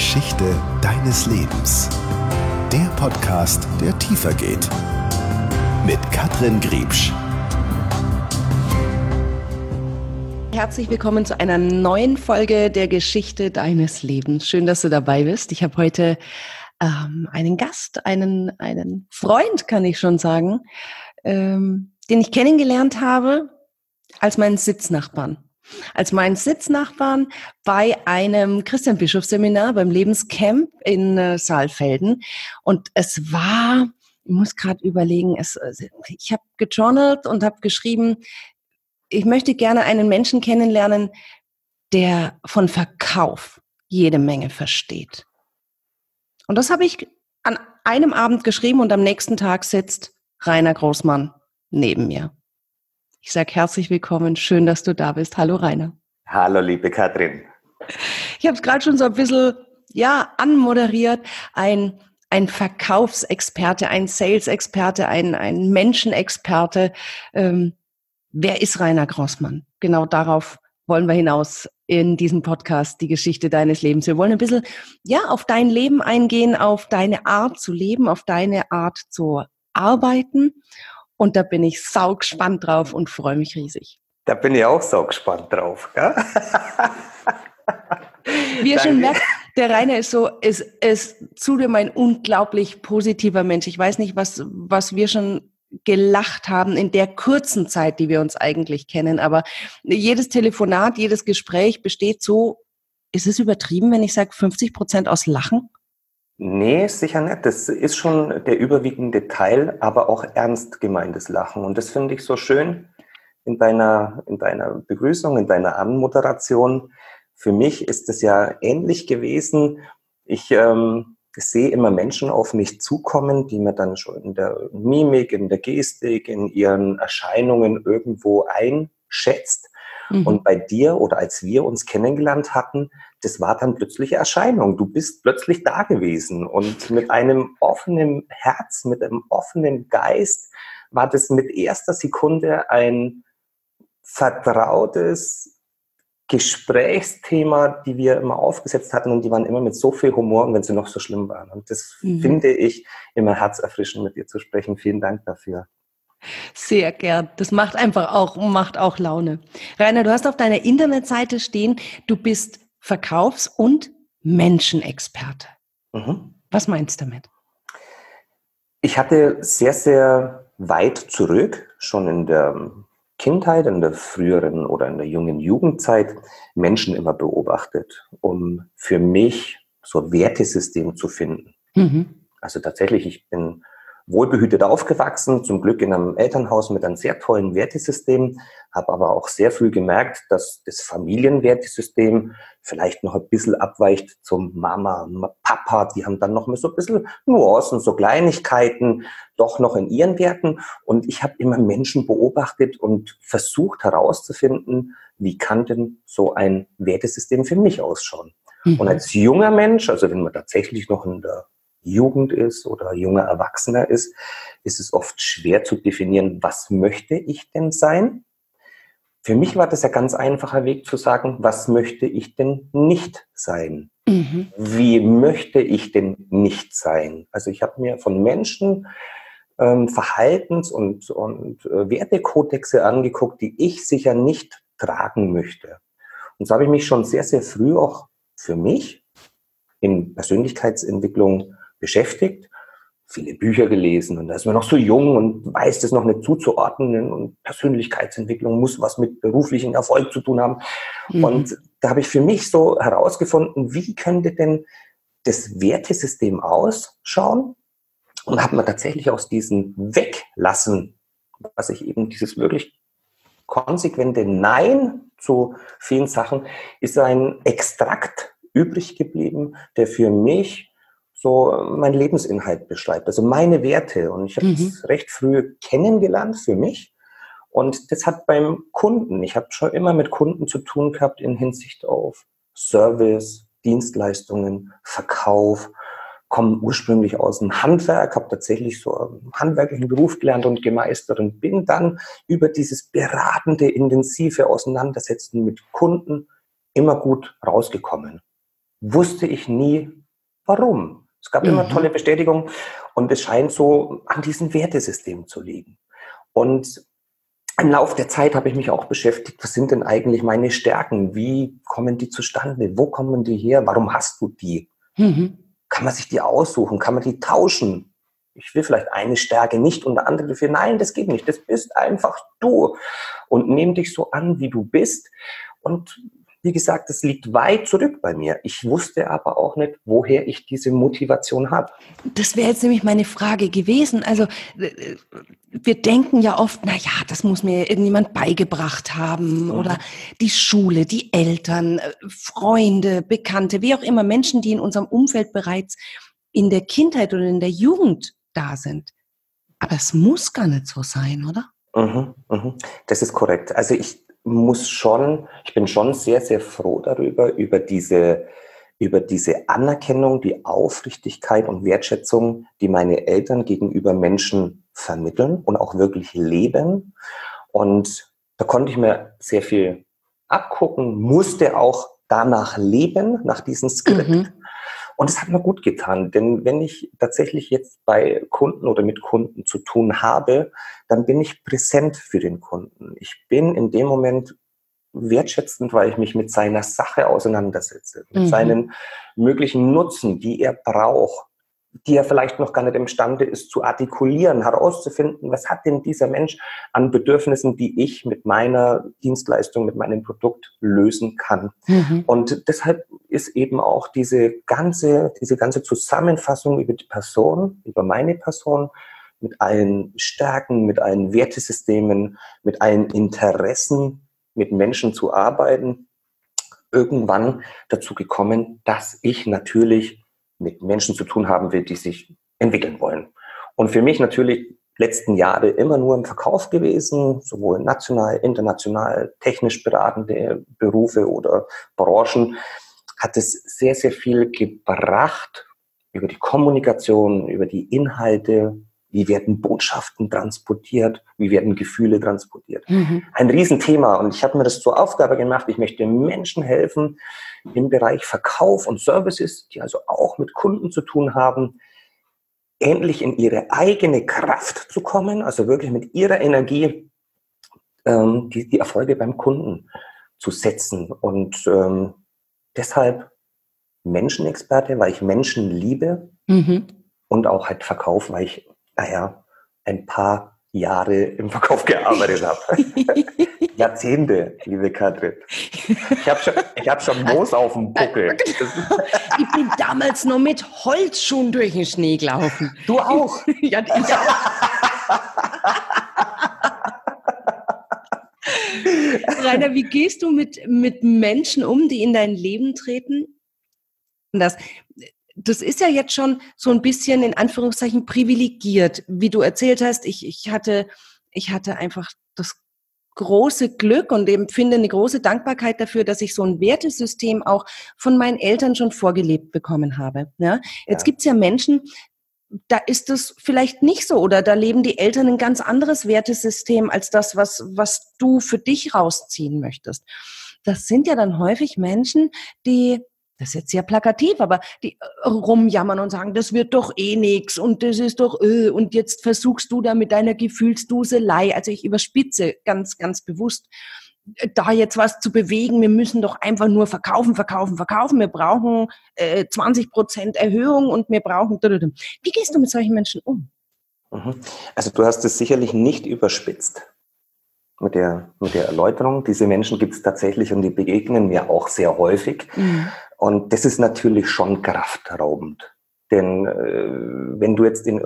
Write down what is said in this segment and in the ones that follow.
Geschichte deines Lebens. Der Podcast, der tiefer geht. Mit Katrin Griebsch. Herzlich willkommen zu einer neuen Folge der Geschichte deines Lebens. Schön, dass du dabei bist. Ich habe heute ähm, einen Gast, einen, einen Freund, kann ich schon sagen, ähm, den ich kennengelernt habe als meinen Sitznachbarn als meinen Sitznachbarn bei einem Christian Bischof Seminar beim Lebenscamp in äh, Saalfelden. Und es war, ich muss gerade überlegen, es, äh, ich habe gejournalt und habe geschrieben, ich möchte gerne einen Menschen kennenlernen, der von Verkauf jede Menge versteht. Und das habe ich an einem Abend geschrieben und am nächsten Tag sitzt Rainer Großmann neben mir. Ich sage herzlich willkommen, schön, dass du da bist. Hallo Rainer. Hallo liebe Katrin. Ich habe es gerade schon so ein bisschen ja anmoderiert. Ein ein Verkaufsexperte, ein Sales-Experte, ein, ein Menschenexperte. Ähm, wer ist Rainer Grossmann? Genau darauf wollen wir hinaus in diesem Podcast, die Geschichte deines Lebens. Wir wollen ein bisschen, ja, auf dein Leben eingehen, auf deine Art zu leben, auf deine Art zu arbeiten und da bin ich sau gespannt drauf und freue mich riesig. Da bin ich auch sau gespannt drauf. Ja? Wie ihr schon merkt, der Rainer ist so, ist, ist zudem ein unglaublich positiver Mensch. Ich weiß nicht, was, was wir schon gelacht haben in der kurzen Zeit, die wir uns eigentlich kennen. Aber jedes Telefonat, jedes Gespräch besteht so, ist es übertrieben, wenn ich sage 50 Prozent aus Lachen? Nee, sicher nicht. Das ist schon der überwiegende Teil, aber auch ernst gemeintes Lachen. Und das finde ich so schön in deiner, in deiner Begrüßung, in deiner Anmoderation. Für mich ist es ja ähnlich gewesen. Ich ähm, sehe immer Menschen auf mich zukommen, die mir dann schon in der Mimik, in der Gestik, in ihren Erscheinungen irgendwo einschätzt. Mhm. Und bei dir oder als wir uns kennengelernt hatten, das war dann plötzliche Erscheinung. Du bist plötzlich da gewesen und mit einem offenen Herz, mit einem offenen Geist war das mit erster Sekunde ein vertrautes Gesprächsthema, die wir immer aufgesetzt hatten und die waren immer mit so viel Humor und wenn sie noch so schlimm waren. Und das mhm. finde ich immer herzerfrischend mit dir zu sprechen. Vielen Dank dafür. Sehr gern. Das macht einfach auch, macht auch Laune. Rainer, du hast auf deiner Internetseite stehen, du bist Verkaufs- und Menschenexperte. Mhm. Was meinst du damit? Ich hatte sehr, sehr weit zurück, schon in der Kindheit, in der früheren oder in der jungen Jugendzeit, Menschen immer beobachtet, um für mich so ein Wertesystem zu finden. Mhm. Also tatsächlich, ich bin wohlbehütet aufgewachsen, zum Glück in einem Elternhaus mit einem sehr tollen Wertesystem, habe aber auch sehr früh gemerkt, dass das Familienwertesystem vielleicht noch ein bisschen abweicht zum Mama, Papa, die haben dann noch mal so ein bisschen Nuancen, so Kleinigkeiten doch noch in ihren Werten und ich habe immer Menschen beobachtet und versucht herauszufinden, wie kann denn so ein Wertesystem für mich ausschauen. Mhm. Und als junger Mensch, also wenn man tatsächlich noch in der Jugend ist oder junger Erwachsener ist, ist es oft schwer zu definieren, was möchte ich denn sein? Für mich war das ein ganz einfacher Weg zu sagen, was möchte ich denn nicht sein? Mhm. Wie möchte ich denn nicht sein? Also ich habe mir von Menschen ähm, Verhaltens- und, und äh, Wertekodexe angeguckt, die ich sicher nicht tragen möchte. Und so habe ich mich schon sehr, sehr früh auch für mich in Persönlichkeitsentwicklung beschäftigt, viele Bücher gelesen und da ist man noch so jung und weiß das noch nicht zuzuordnen und Persönlichkeitsentwicklung muss was mit beruflichem Erfolg zu tun haben. Mhm. Und da habe ich für mich so herausgefunden, wie könnte denn das Wertesystem ausschauen und habe mir tatsächlich aus diesem Weglassen, was ich eben dieses wirklich konsequente Nein zu vielen Sachen, ist ein Extrakt übrig geblieben, der für mich so mein Lebensinhalt beschreibt, also meine Werte. Und ich habe mhm. das recht früh kennengelernt für mich. Und das hat beim Kunden, ich habe schon immer mit Kunden zu tun gehabt in Hinsicht auf Service, Dienstleistungen, Verkauf, komme ursprünglich aus dem Handwerk, habe tatsächlich so einen handwerklichen Beruf gelernt und gemeistert und bin dann über dieses beratende, intensive Auseinandersetzen mit Kunden immer gut rausgekommen. wusste ich nie, warum. Es gab mhm. immer tolle Bestätigung und es scheint so an diesem Wertesystem zu liegen. Und im Laufe der Zeit habe ich mich auch beschäftigt, was sind denn eigentlich meine Stärken? Wie kommen die zustande? Wo kommen die her? Warum hast du die? Mhm. Kann man sich die aussuchen? Kann man die tauschen? Ich will vielleicht eine Stärke nicht eine andere dafür. Nein, das geht nicht. Das bist einfach du. Und nimm dich so an, wie du bist. Und wie gesagt, das liegt weit zurück bei mir. Ich wusste aber auch nicht, woher ich diese Motivation habe. Das wäre jetzt nämlich meine Frage gewesen. Also äh, wir denken ja oft, na ja, das muss mir irgendjemand beigebracht haben mhm. oder die Schule, die Eltern, äh, Freunde, Bekannte, wie auch immer Menschen, die in unserem Umfeld bereits in der Kindheit oder in der Jugend da sind. Aber es muss gar nicht so sein, oder? Mhm, mhm. Das ist korrekt. Also ich muss schon, ich bin schon sehr, sehr froh darüber, über diese, über diese Anerkennung, die Aufrichtigkeit und Wertschätzung, die meine Eltern gegenüber Menschen vermitteln und auch wirklich leben. Und da konnte ich mir sehr viel abgucken, musste auch danach leben, nach diesem Skript. Mhm. Und es hat mir gut getan, denn wenn ich tatsächlich jetzt bei Kunden oder mit Kunden zu tun habe, dann bin ich präsent für den Kunden. Ich bin in dem Moment wertschätzend, weil ich mich mit seiner Sache auseinandersetze, mit mhm. seinen möglichen Nutzen, die er braucht die er vielleicht noch gar nicht imstande ist zu artikulieren, herauszufinden, was hat denn dieser Mensch an Bedürfnissen, die ich mit meiner Dienstleistung, mit meinem Produkt lösen kann. Mhm. Und deshalb ist eben auch diese ganze, diese ganze Zusammenfassung über die Person, über meine Person, mit allen Stärken, mit allen Wertesystemen, mit allen Interessen, mit Menschen zu arbeiten, irgendwann dazu gekommen, dass ich natürlich mit Menschen zu tun haben will, die sich entwickeln wollen. Und für mich natürlich letzten Jahre immer nur im Verkauf gewesen, sowohl national, international, technisch beratende Berufe oder Branchen, hat es sehr, sehr viel gebracht über die Kommunikation, über die Inhalte, wie werden Botschaften transportiert, wie werden Gefühle transportiert. Mhm. Ein Riesenthema und ich habe mir das zur Aufgabe gemacht, ich möchte Menschen helfen im Bereich Verkauf und Services, die also auch mit Kunden zu tun haben, endlich in ihre eigene Kraft zu kommen, also wirklich mit ihrer Energie ähm, die, die Erfolge beim Kunden zu setzen. Und ähm, deshalb Menschenexperte, weil ich Menschen liebe mhm. und auch halt Verkauf, weil ich naja, ein paar Jahre im Verkauf gearbeitet habe. Jahrzehnte, liebe Katrin. Ich habe schon, hab schon Moos auf dem Buckel. ich bin damals noch mit Holzschuhen durch den Schnee gelaufen. Du auch? ja, ja. Rainer, wie gehst du mit, mit Menschen um, die in dein Leben treten? Das, das ist ja jetzt schon so ein bisschen in Anführungszeichen privilegiert, wie du erzählt hast. Ich, ich hatte, ich hatte einfach das große Glück und empfinde eine große Dankbarkeit dafür, dass ich so ein Wertesystem auch von meinen Eltern schon vorgelebt bekommen habe. Ja? Jetzt ja. gibt's ja Menschen, da ist es vielleicht nicht so oder da leben die Eltern ein ganz anderes Wertesystem als das, was, was du für dich rausziehen möchtest. Das sind ja dann häufig Menschen, die das ist jetzt sehr plakativ, aber die äh, rumjammern und sagen, das wird doch eh nix und das ist doch öh, und jetzt versuchst du da mit deiner Gefühlsduselei, also ich überspitze ganz, ganz bewusst, äh, da jetzt was zu bewegen, wir müssen doch einfach nur verkaufen, verkaufen, verkaufen, wir brauchen äh, 20 Prozent Erhöhung und wir brauchen... Wie gehst du mit solchen Menschen um? Mhm. Also du hast es sicherlich nicht überspitzt mit der, mit der Erläuterung. Diese Menschen gibt es tatsächlich und die begegnen mir auch sehr häufig. Mhm. Und das ist natürlich schon kraftraubend. Denn äh, wenn du jetzt in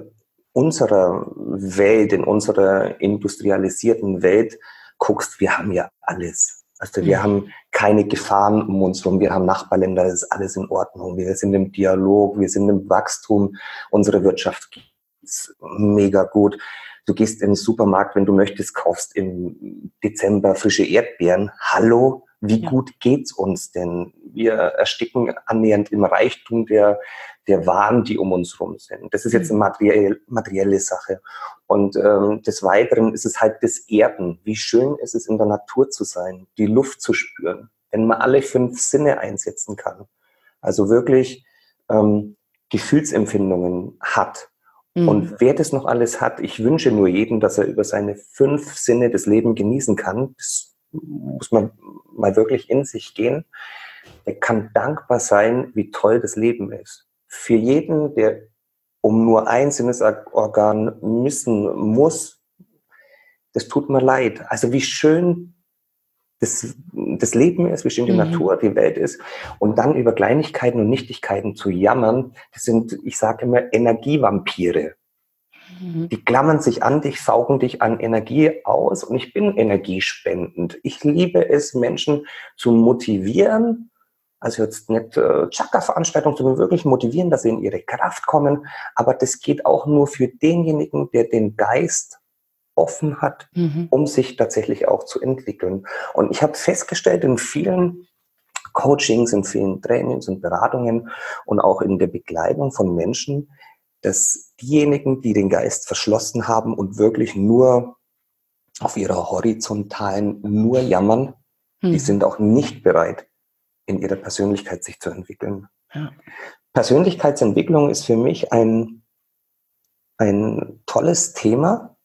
unserer Welt, in unserer industrialisierten Welt guckst, wir haben ja alles. Also wir mhm. haben keine Gefahren um uns herum. Wir haben Nachbarländer, das ist alles in Ordnung. Wir sind im Dialog, wir sind im Wachstum. Unsere Wirtschaft ist mega gut. Du gehst in den Supermarkt, wenn du möchtest, kaufst im Dezember frische Erdbeeren. Hallo, wie ja. gut geht's uns denn? Wir ersticken annähernd im Reichtum der, der Waren, die um uns rum sind. Das ist jetzt eine mhm. materielle, materielle Sache. Und ähm, des Weiteren ist es halt das Erden. Wie schön ist es, in der Natur zu sein, die Luft zu spüren, wenn man alle fünf Sinne einsetzen kann. also wirklich ähm, Gefühlsempfindungen hat. Mhm. Und wer das noch alles hat, ich wünsche nur jedem, dass er über seine fünf Sinne das Leben genießen kann. Das muss man mal wirklich in sich gehen. Er kann dankbar sein, wie toll das Leben ist. Für jeden, der um nur ein Sinnesorgan missen muss, das tut mir leid. Also wie schön das, das Leben ist, wie schön die mhm. Natur, die Welt ist. Und dann über Kleinigkeiten und Nichtigkeiten zu jammern, das sind, ich sage immer, Energievampire. Mhm. Die klammern sich an dich, saugen dich an Energie aus und ich bin energiespendend. Ich liebe es, Menschen zu motivieren, also jetzt nicht äh, Chakra-Veranstaltungen, sondern wirklich motivieren, dass sie in ihre Kraft kommen. Aber das geht auch nur für denjenigen, der den Geist offen hat, mhm. um sich tatsächlich auch zu entwickeln. Und ich habe festgestellt in vielen Coachings, in vielen Trainings und Beratungen und auch in der Begleitung von Menschen, dass diejenigen, die den Geist verschlossen haben und wirklich nur auf ihrer horizontalen nur jammern, mhm. die sind auch nicht bereit, in ihrer Persönlichkeit sich zu entwickeln. Ja. Persönlichkeitsentwicklung ist für mich ein, ein tolles Thema,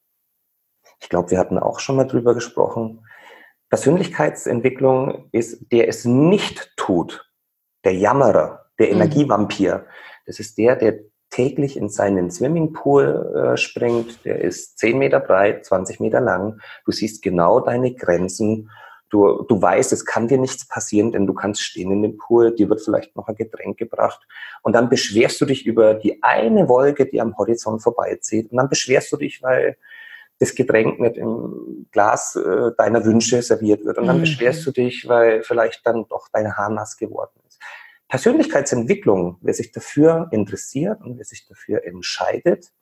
ich glaube, wir hatten auch schon mal drüber gesprochen. Persönlichkeitsentwicklung ist, der es nicht tut, der Jammerer, der mhm. Energievampir. Das ist der, der täglich in seinen Swimmingpool äh, springt. Der ist 10 Meter breit, 20 Meter lang. Du siehst genau deine Grenzen. Du, du weißt, es kann dir nichts passieren, denn du kannst stehen in dem Pool, dir wird vielleicht noch ein Getränk gebracht und dann beschwerst du dich über die eine Wolke, die am Horizont vorbeizieht und dann beschwerst du dich, weil das Getränk nicht im Glas äh, deiner Wünsche serviert wird. Und dann mhm. beschwerst du dich, weil vielleicht dann doch dein Haar nass geworden ist. Persönlichkeitsentwicklung, wer sich dafür interessiert und wer sich dafür entscheidet,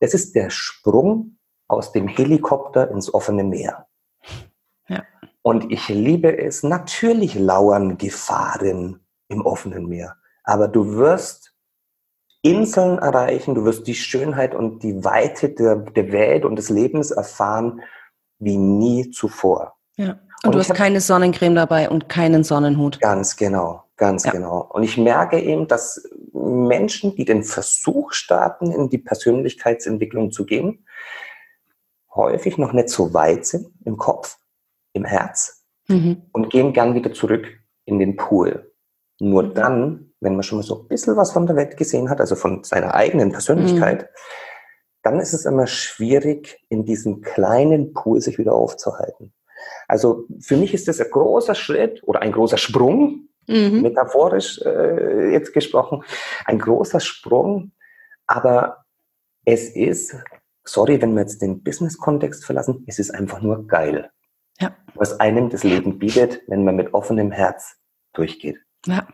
das ist der Sprung aus dem Helikopter ins offene Meer. Ja. Und ich liebe es, natürlich lauern Gefahren im offenen Meer. Aber du wirst Inseln erreichen, du wirst die Schönheit und die Weite der, der Welt und des Lebens erfahren wie nie zuvor. Ja. Und, und du hast hab, keine Sonnencreme dabei und keinen Sonnenhut. Ganz genau, ganz ja. genau. Und ich merke eben, dass Menschen, die den Versuch starten, in die Persönlichkeitsentwicklung zu gehen, häufig noch nicht so weit sind im Kopf, im Herz mhm. und gehen gern wieder zurück in den Pool. Nur mhm. dann wenn man schon mal so ein bisschen was von der Welt gesehen hat, also von seiner eigenen Persönlichkeit, mhm. dann ist es immer schwierig, in diesem kleinen Pool sich wieder aufzuhalten. Also für mich ist das ein großer Schritt oder ein großer Sprung, mhm. metaphorisch äh, jetzt gesprochen, ein großer Sprung, aber es ist, sorry, wenn wir jetzt den Business-Kontext verlassen, es ist einfach nur geil. Ja. Was einem das Leben bietet, wenn man mit offenem Herz durchgeht. Ja.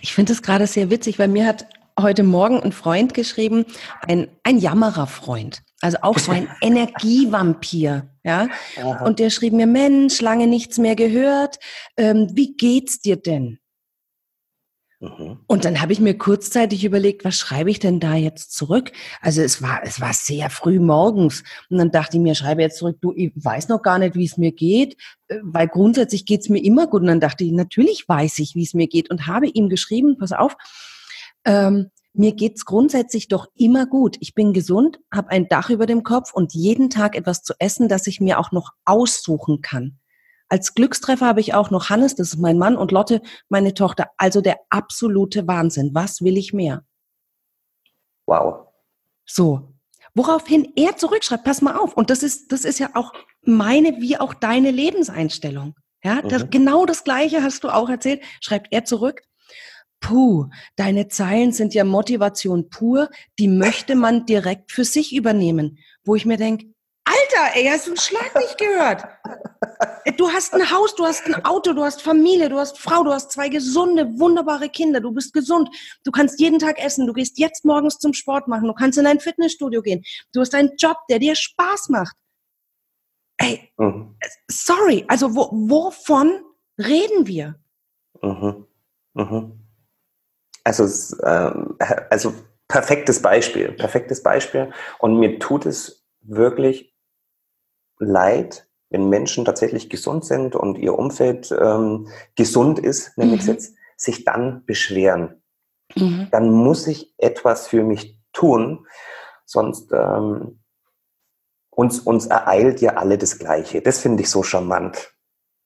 Ich finde es gerade sehr witzig, weil mir hat heute Morgen ein Freund geschrieben, ein, ein Jammererfreund. Also auch so ein Energievampir, ja. Aha. Und der schrieb mir, Mensch, lange nichts mehr gehört. Ähm, wie geht's dir denn? Mhm. Und dann habe ich mir kurzzeitig überlegt, was schreibe ich denn da jetzt zurück? Also es war, es war sehr früh morgens. Und dann dachte ich mir, schreibe jetzt zurück, du, ich weiß noch gar nicht, wie es mir geht, äh, weil grundsätzlich geht es mir immer gut. Und dann dachte ich, natürlich weiß ich, wie es mir geht und habe ihm geschrieben, pass auf, ähm, mir geht's grundsätzlich doch immer gut. Ich bin gesund, habe ein Dach über dem Kopf und jeden Tag etwas zu essen, das ich mir auch noch aussuchen kann. Als Glückstreffer habe ich auch noch Hannes, das ist mein Mann, und Lotte, meine Tochter. Also der absolute Wahnsinn. Was will ich mehr? Wow. So. Woraufhin er zurückschreibt, pass mal auf. Und das ist, das ist ja auch meine wie auch deine Lebenseinstellung. Ja, das, mhm. genau das Gleiche hast du auch erzählt. Schreibt er zurück. Puh, deine Zeilen sind ja Motivation pur, die möchte man direkt für sich übernehmen. Wo ich mir denke, Alter, ey, hast du einen Schlag nicht gehört? Du hast ein Haus, du hast ein Auto, du hast Familie, du hast Frau, du hast zwei gesunde, wunderbare Kinder, du bist gesund, du kannst jeden Tag essen, du gehst jetzt morgens zum Sport machen, du kannst in ein Fitnessstudio gehen, du hast einen Job, der dir Spaß macht. Ey, mhm. sorry, also wo, wovon reden wir? Mhm. Mhm. Also, ähm, also perfektes Beispiel, perfektes Beispiel. Und mir tut es wirklich leid, wenn Menschen tatsächlich gesund sind und ihr Umfeld ähm, gesund ist, nenne ich es mhm. jetzt, sich dann beschweren. Mhm. Dann muss ich etwas für mich tun, sonst ähm, uns, uns ereilt ja alle das Gleiche. Das finde ich so charmant.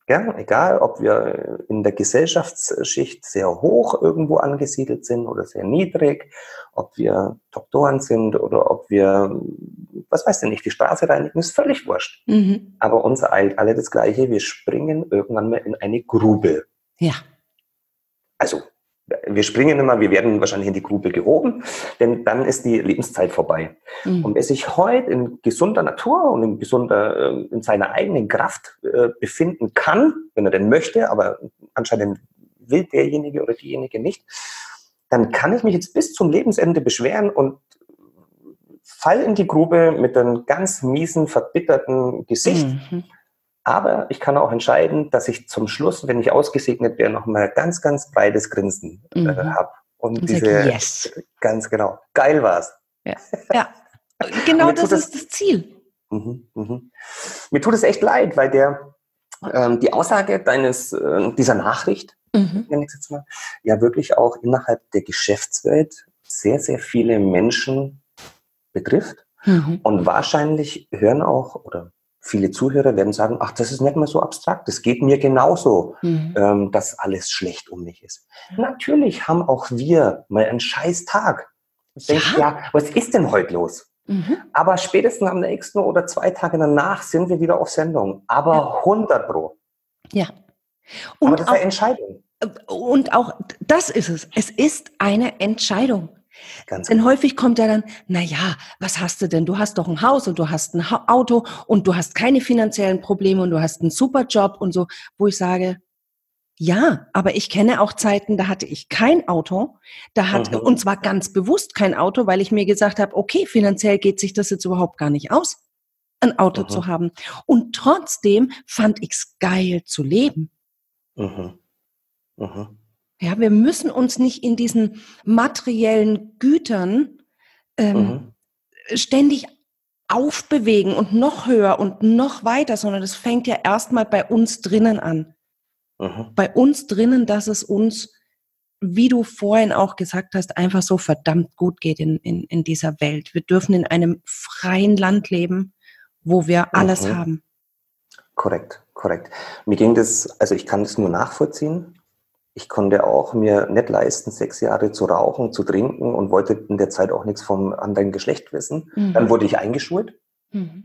Ja, egal, ob wir in der Gesellschaftsschicht sehr hoch irgendwo angesiedelt sind oder sehr niedrig, ob wir Doktoren sind oder ob wir, was weiß ich nicht, die Straße reinigen, ist völlig wurscht. Mhm. Aber uns ereilt alle das Gleiche. Wir springen irgendwann mal in eine Grube. Ja. Also wir springen immer, wir werden wahrscheinlich in die Grube gehoben, denn dann ist die Lebenszeit vorbei. Mhm. Und wer sich heute in gesunder Natur und in gesunder, äh, in seiner eigenen Kraft äh, befinden kann, wenn er denn möchte, aber anscheinend will derjenige oder diejenige nicht, dann kann ich mich jetzt bis zum Lebensende beschweren und fall in die Grube mit einem ganz miesen, verbitterten Gesicht. Mhm. Aber ich kann auch entscheiden, dass ich zum Schluss, wenn ich ausgesegnet wäre, noch mal ganz, ganz breites Grinsen äh, mhm. habe. Und, und diese, sag, yes. ganz genau, geil war's. Ja, ja. genau das ist das Ziel. Mhm, mhm. Mir tut es echt leid, weil der, ähm, die Aussage deines, äh, dieser Nachricht, mhm. nenne ich jetzt mal, ja wirklich auch innerhalb der Geschäftswelt sehr, sehr viele Menschen betrifft. Mhm. Und wahrscheinlich hören auch oder viele Zuhörer werden sagen, ach, das ist nicht mehr so abstrakt, das geht mir genauso, mhm. ähm, dass alles schlecht um mich ist. Natürlich haben auch wir mal einen scheiß Tag. Ich ja? denke, ja, was ist denn heute los? Mhm. Aber spätestens am nächsten oder zwei Tage danach sind wir wieder auf Sendung. Aber ja. 100 Pro. Ja. Und Aber das ist eine Entscheidung. Und auch das ist es. Es ist eine Entscheidung. Ganz denn genau. häufig kommt ja dann, na ja, was hast du denn? Du hast doch ein Haus und du hast ein Auto und du hast keine finanziellen Probleme und du hast einen super Job und so, wo ich sage, ja, aber ich kenne auch Zeiten, da hatte ich kein Auto, da hat mhm. und zwar ganz bewusst kein Auto, weil ich mir gesagt habe, okay, finanziell geht sich das jetzt überhaupt gar nicht aus, ein Auto mhm. zu haben. Und trotzdem fand ich's geil zu leben. Mhm. Mhm. Ja, wir müssen uns nicht in diesen materiellen Gütern ähm, mhm. ständig aufbewegen und noch höher und noch weiter, sondern das fängt ja erstmal bei uns drinnen an. Mhm. Bei uns drinnen, dass es uns, wie du vorhin auch gesagt hast, einfach so verdammt gut geht in, in, in dieser Welt. Wir dürfen in einem freien Land leben, wo wir alles mhm. haben. Korrekt, korrekt. Mir ging das, also ich kann das nur nachvollziehen ich konnte auch mir nicht leisten, sechs Jahre zu rauchen, zu trinken und wollte in der Zeit auch nichts vom anderen Geschlecht wissen. Mhm. Dann wurde ich eingeschult. Mhm.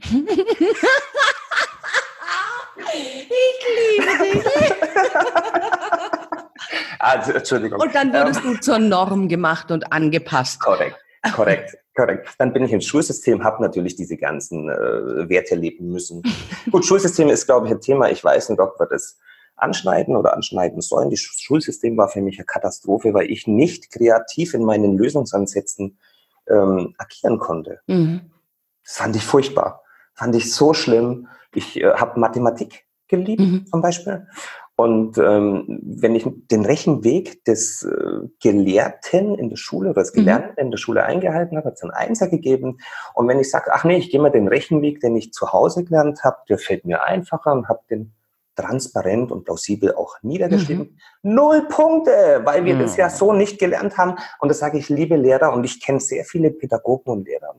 ich liebe dich. also, Entschuldigung. Und dann wurdest ähm, du zur Norm gemacht und angepasst. Korrekt, korrekt. Korrekt. Dann bin ich ins Schulsystem, habe natürlich diese ganzen äh, Werte leben müssen. Gut, Schulsystem ist, glaube ich, ein Thema. Ich weiß nicht, ob wir das anschneiden oder anschneiden sollen. Das Schulsystem war für mich eine Katastrophe, weil ich nicht kreativ in meinen Lösungsansätzen ähm, agieren konnte. Mhm. Das fand ich furchtbar. Fand ich so schlimm. Ich äh, habe Mathematik geliebt mhm. zum Beispiel. Und ähm, wenn ich den Rechenweg des äh, Gelehrten in der Schule oder des mhm. Gelernten mhm. in der Schule eingehalten habe, hat es einen Einser gegeben. Und wenn ich sage, ach nee, ich gehe mal den Rechenweg, den ich zu Hause gelernt habe, der fällt mir einfacher und habe den transparent und plausibel auch niedergeschrieben. Mhm. Null Punkte, weil wir mhm. das ja so nicht gelernt haben. Und das sage ich, liebe Lehrer, und ich kenne sehr viele Pädagogen und Lehrer.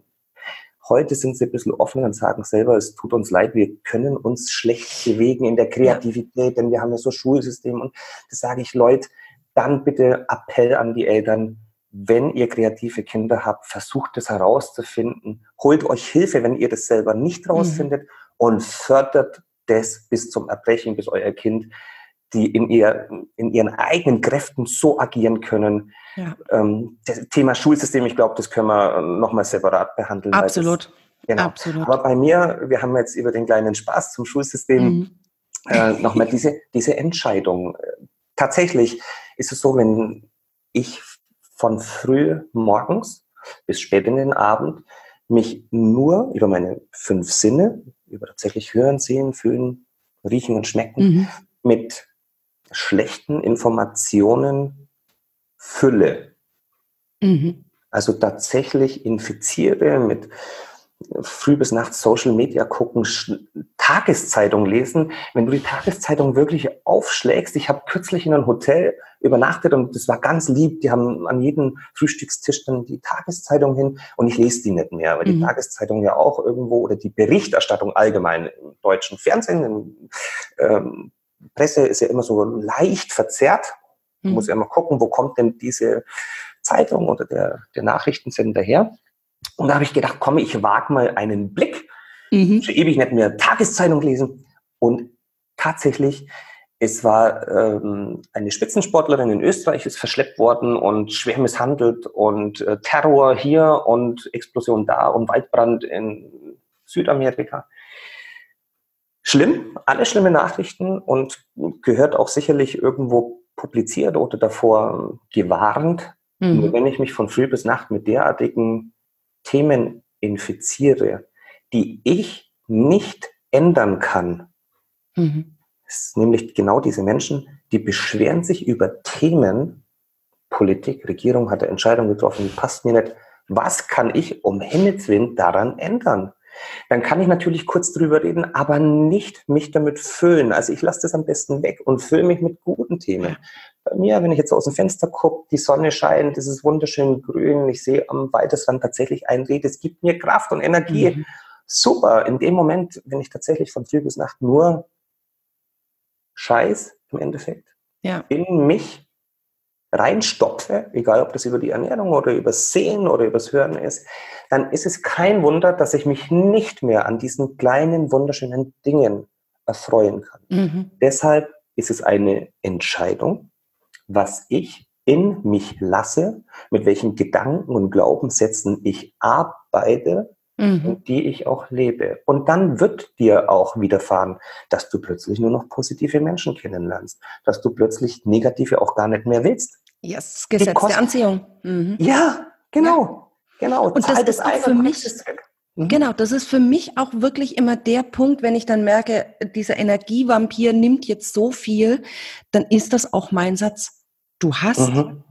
Heute sind sie ein bisschen offener und sagen selber, es tut uns leid, wir können uns schlecht bewegen in der Kreativität, denn wir haben ja so Schulsystem. Und das sage ich, Leute, dann bitte Appell an die Eltern, wenn ihr kreative Kinder habt, versucht es herauszufinden, holt euch Hilfe, wenn ihr das selber nicht mhm. rausfindet mhm. und fördert das bis zum Erbrechen, bis euer Kind, die in, ihr, in ihren eigenen Kräften so agieren können. Ja. Ähm, das Thema Schulsystem, ich glaube, das können wir nochmal separat behandeln. Absolut. Das, genau. Absolut. Aber bei mir, wir haben jetzt über den kleinen Spaß zum Schulsystem mhm. äh, nochmal diese, diese Entscheidung. Tatsächlich ist es so, wenn ich von früh morgens bis spät in den Abend mich nur über meine fünf Sinne, über tatsächlich Hören, Sehen, Fühlen, Riechen und Schmecken mhm. mit schlechten Informationen fülle. Mhm. Also tatsächlich infiziere mit früh bis nachts Social Media gucken, Tageszeitung lesen. Wenn du die Tageszeitung wirklich aufschlägst, ich habe kürzlich in einem Hotel übernachtet und das war ganz lieb. Die haben an jedem Frühstückstisch dann die Tageszeitung hin und ich lese die nicht mehr, weil mhm. die Tageszeitung ja auch irgendwo oder die Berichterstattung allgemein im deutschen Fernsehen, in, ähm, Presse ist ja immer so leicht verzerrt. Man mhm. muss ja immer gucken, wo kommt denn diese Zeitung oder der, der Nachrichtensender her. Und da habe ich gedacht, komm, ich wage mal einen Blick. Mhm. Schon ewig nicht mehr Tageszeitung lesen. Und tatsächlich, es war ähm, eine Spitzensportlerin in Österreich, ist verschleppt worden und schwer misshandelt und äh, Terror hier und Explosion da und Waldbrand in Südamerika. Schlimm, alle schlimme Nachrichten und gehört auch sicherlich irgendwo publiziert oder davor gewarnt. Mhm. Nur wenn ich mich von früh bis Nacht mit derartigen Themen infiziere, die ich nicht ändern kann, mhm. ist nämlich genau diese Menschen, die beschweren sich über Themen, Politik, Regierung hat eine Entscheidung getroffen, die passt mir nicht. Was kann ich um Himmels Willen daran ändern? Dann kann ich natürlich kurz drüber reden, aber nicht mich damit füllen. Also ich lasse das am besten weg und fülle mich mit guten Themen. Bei mir, wenn ich jetzt aus dem Fenster gucke, die Sonne scheint, es ist wunderschön grün, ich sehe am Weitesrand tatsächlich ein Reh, es gibt mir Kraft und Energie. Mhm. Super. In dem Moment, wenn ich tatsächlich von früh bis Nacht nur Scheiß im Endeffekt ja. in mich reinstopfe, egal ob das über die Ernährung oder über Sehen oder übers Hören ist, dann ist es kein Wunder, dass ich mich nicht mehr an diesen kleinen, wunderschönen Dingen erfreuen kann. Mhm. Deshalb ist es eine Entscheidung, was ich in mich lasse, mit welchen Gedanken und Glaubenssätzen ich arbeite mhm. und die ich auch lebe. Und dann wird dir auch widerfahren, dass du plötzlich nur noch positive Menschen kennenlernst, dass du plötzlich negative auch gar nicht mehr willst. Yes, Gesetz der Anziehung. Mhm. Ja, genau. Ja. genau. Und das, das ist auch für mich, mhm. genau, das ist für mich auch wirklich immer der Punkt, wenn ich dann merke, dieser Energievampir nimmt jetzt so viel, dann ist das auch mein Satz. Du hast mhm.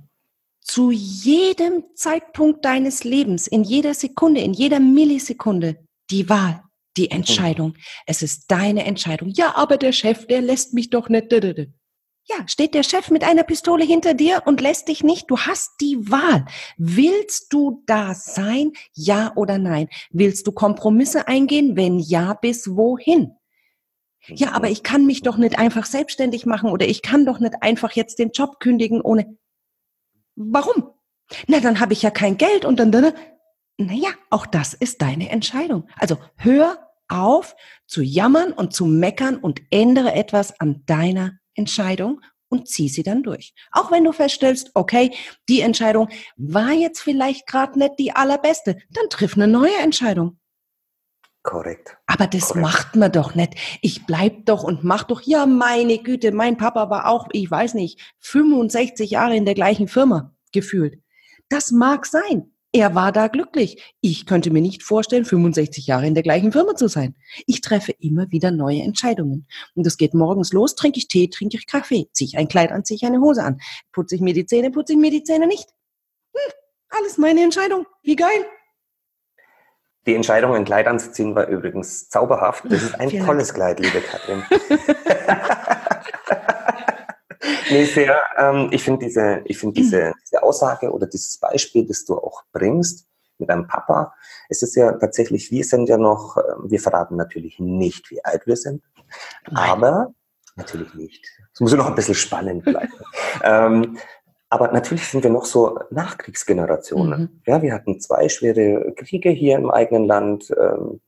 zu jedem Zeitpunkt deines Lebens, in jeder Sekunde, in jeder Millisekunde die Wahl, die mhm. Entscheidung. Es ist deine Entscheidung. Ja, aber der Chef, der lässt mich doch nicht. Ja, steht der Chef mit einer Pistole hinter dir und lässt dich nicht? Du hast die Wahl. Willst du da sein? Ja oder nein? Willst du Kompromisse eingehen? Wenn ja, bis wohin? Ja, aber ich kann mich doch nicht einfach selbstständig machen oder ich kann doch nicht einfach jetzt den Job kündigen ohne. Warum? Na, dann habe ich ja kein Geld und dann, dann. Naja, auch das ist deine Entscheidung. Also hör auf zu jammern und zu meckern und ändere etwas an deiner Entscheidung und zieh sie dann durch. Auch wenn du feststellst, okay, die Entscheidung war jetzt vielleicht gerade nicht die allerbeste, dann triff eine neue Entscheidung. Korrekt. Aber das Korrekt. macht man doch nicht. Ich bleib doch und mach doch, ja, meine Güte, mein Papa war auch, ich weiß nicht, 65 Jahre in der gleichen Firma gefühlt. Das mag sein. Er war da glücklich. Ich könnte mir nicht vorstellen, 65 Jahre in der gleichen Firma zu sein. Ich treffe immer wieder neue Entscheidungen. Und das geht morgens los, trinke ich Tee, trinke ich Kaffee, ziehe ich ein Kleid an, ziehe ich eine Hose an. Putze ich mir die Zähne, putze ich mir die Zähne nicht. Hm, alles meine Entscheidung. Wie geil. Die Entscheidung, ein Kleid anzuziehen, war übrigens zauberhaft. Das ist ein Vielen tolles Dank. Kleid, liebe Katrin. nee, sehr, ähm, ich finde diese, ich find diese, diese Aussage oder dieses Beispiel, das du auch bringst mit deinem Papa, es ist ja tatsächlich, wir sind ja noch, ähm, wir verraten natürlich nicht, wie alt wir sind, Nein. aber natürlich nicht. Es muss ja noch ein bisschen spannend bleiben. ähm, aber natürlich sind wir noch so Nachkriegsgenerationen. Mhm. Ja, wir hatten zwei schwere Kriege hier im eigenen Land. Ähm,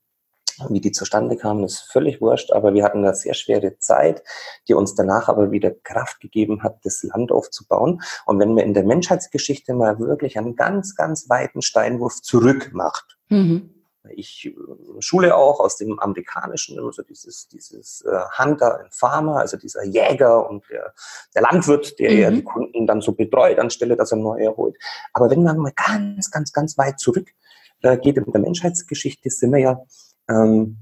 wie die zustande kamen, ist völlig wurscht, aber wir hatten eine sehr schwere Zeit, die uns danach aber wieder Kraft gegeben hat, das Land aufzubauen. Und wenn man in der Menschheitsgeschichte mal wirklich einen ganz, ganz weiten Steinwurf zurück macht, mhm. Ich äh, schule auch aus dem Amerikanischen, also dieses, dieses äh, Hunter and Farmer, also dieser Jäger und der, der Landwirt, der mhm. ja die Kunden dann so betreut, anstelle dass er neue holt. Aber wenn man mal ganz, ganz, ganz weit zurück äh, geht in der Menschheitsgeschichte, sind wir ja ähm,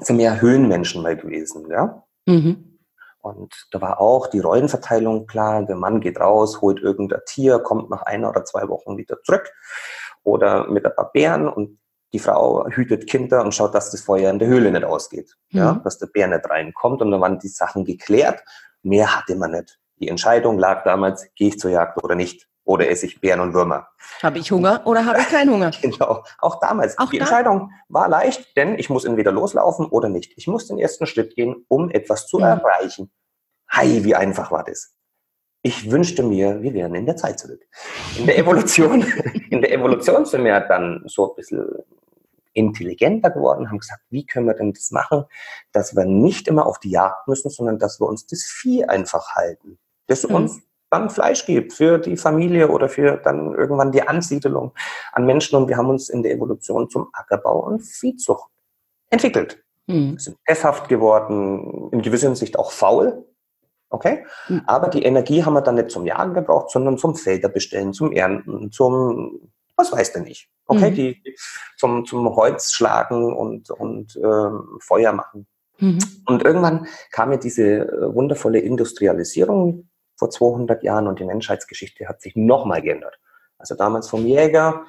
sind mehr Höhenmenschen mal gewesen, ja. Mhm. Und da war auch die Rollenverteilung klar. Der Mann geht raus, holt irgendein Tier, kommt nach einer oder zwei Wochen wieder zurück oder mit ein paar Bären und Die Frau hütet Kinder und schaut, dass das Feuer in der Höhle nicht ausgeht, mhm. ja, dass der Bär nicht reinkommt. Und dann waren die Sachen geklärt. Mehr hatte man nicht. Die Entscheidung lag damals, gehe ich zur Jagd oder nicht oder esse ich Bären und Würmer. Habe ich Hunger oder habe ich keinen Hunger? genau, auch damals. Auch die da? Entscheidung war leicht, denn ich muss entweder loslaufen oder nicht. Ich muss den ersten Schritt gehen, um etwas zu mhm. erreichen. Hi, wie einfach war das? Ich wünschte mir, wir wären in der Zeit zurück. In der Evolution, in der Evolution sind wir dann so ein bisschen intelligenter geworden, haben gesagt, wie können wir denn das machen, dass wir nicht immer auf die Jagd müssen, sondern dass wir uns das Vieh einfach halten, das mhm. uns dann Fleisch gibt für die Familie oder für dann irgendwann die Ansiedelung an Menschen. Und wir haben uns in der Evolution zum Ackerbau und Viehzucht entwickelt. Mhm. Wir sind pfeffhaft geworden, in gewisser Hinsicht auch faul. Okay? Mhm. Aber die Energie haben wir dann nicht zum Jagen gebraucht, sondern zum Felder bestellen, zum Ernten, zum, was weiß denn nicht. Okay? Mhm. Die, zum, zum Holz schlagen und, und ähm, Feuer machen. Mhm. Und irgendwann kam mir diese äh, wundervolle Industrialisierung vor 200 Jahren und die Menschheitsgeschichte hat sich nochmal geändert. Also damals vom Jäger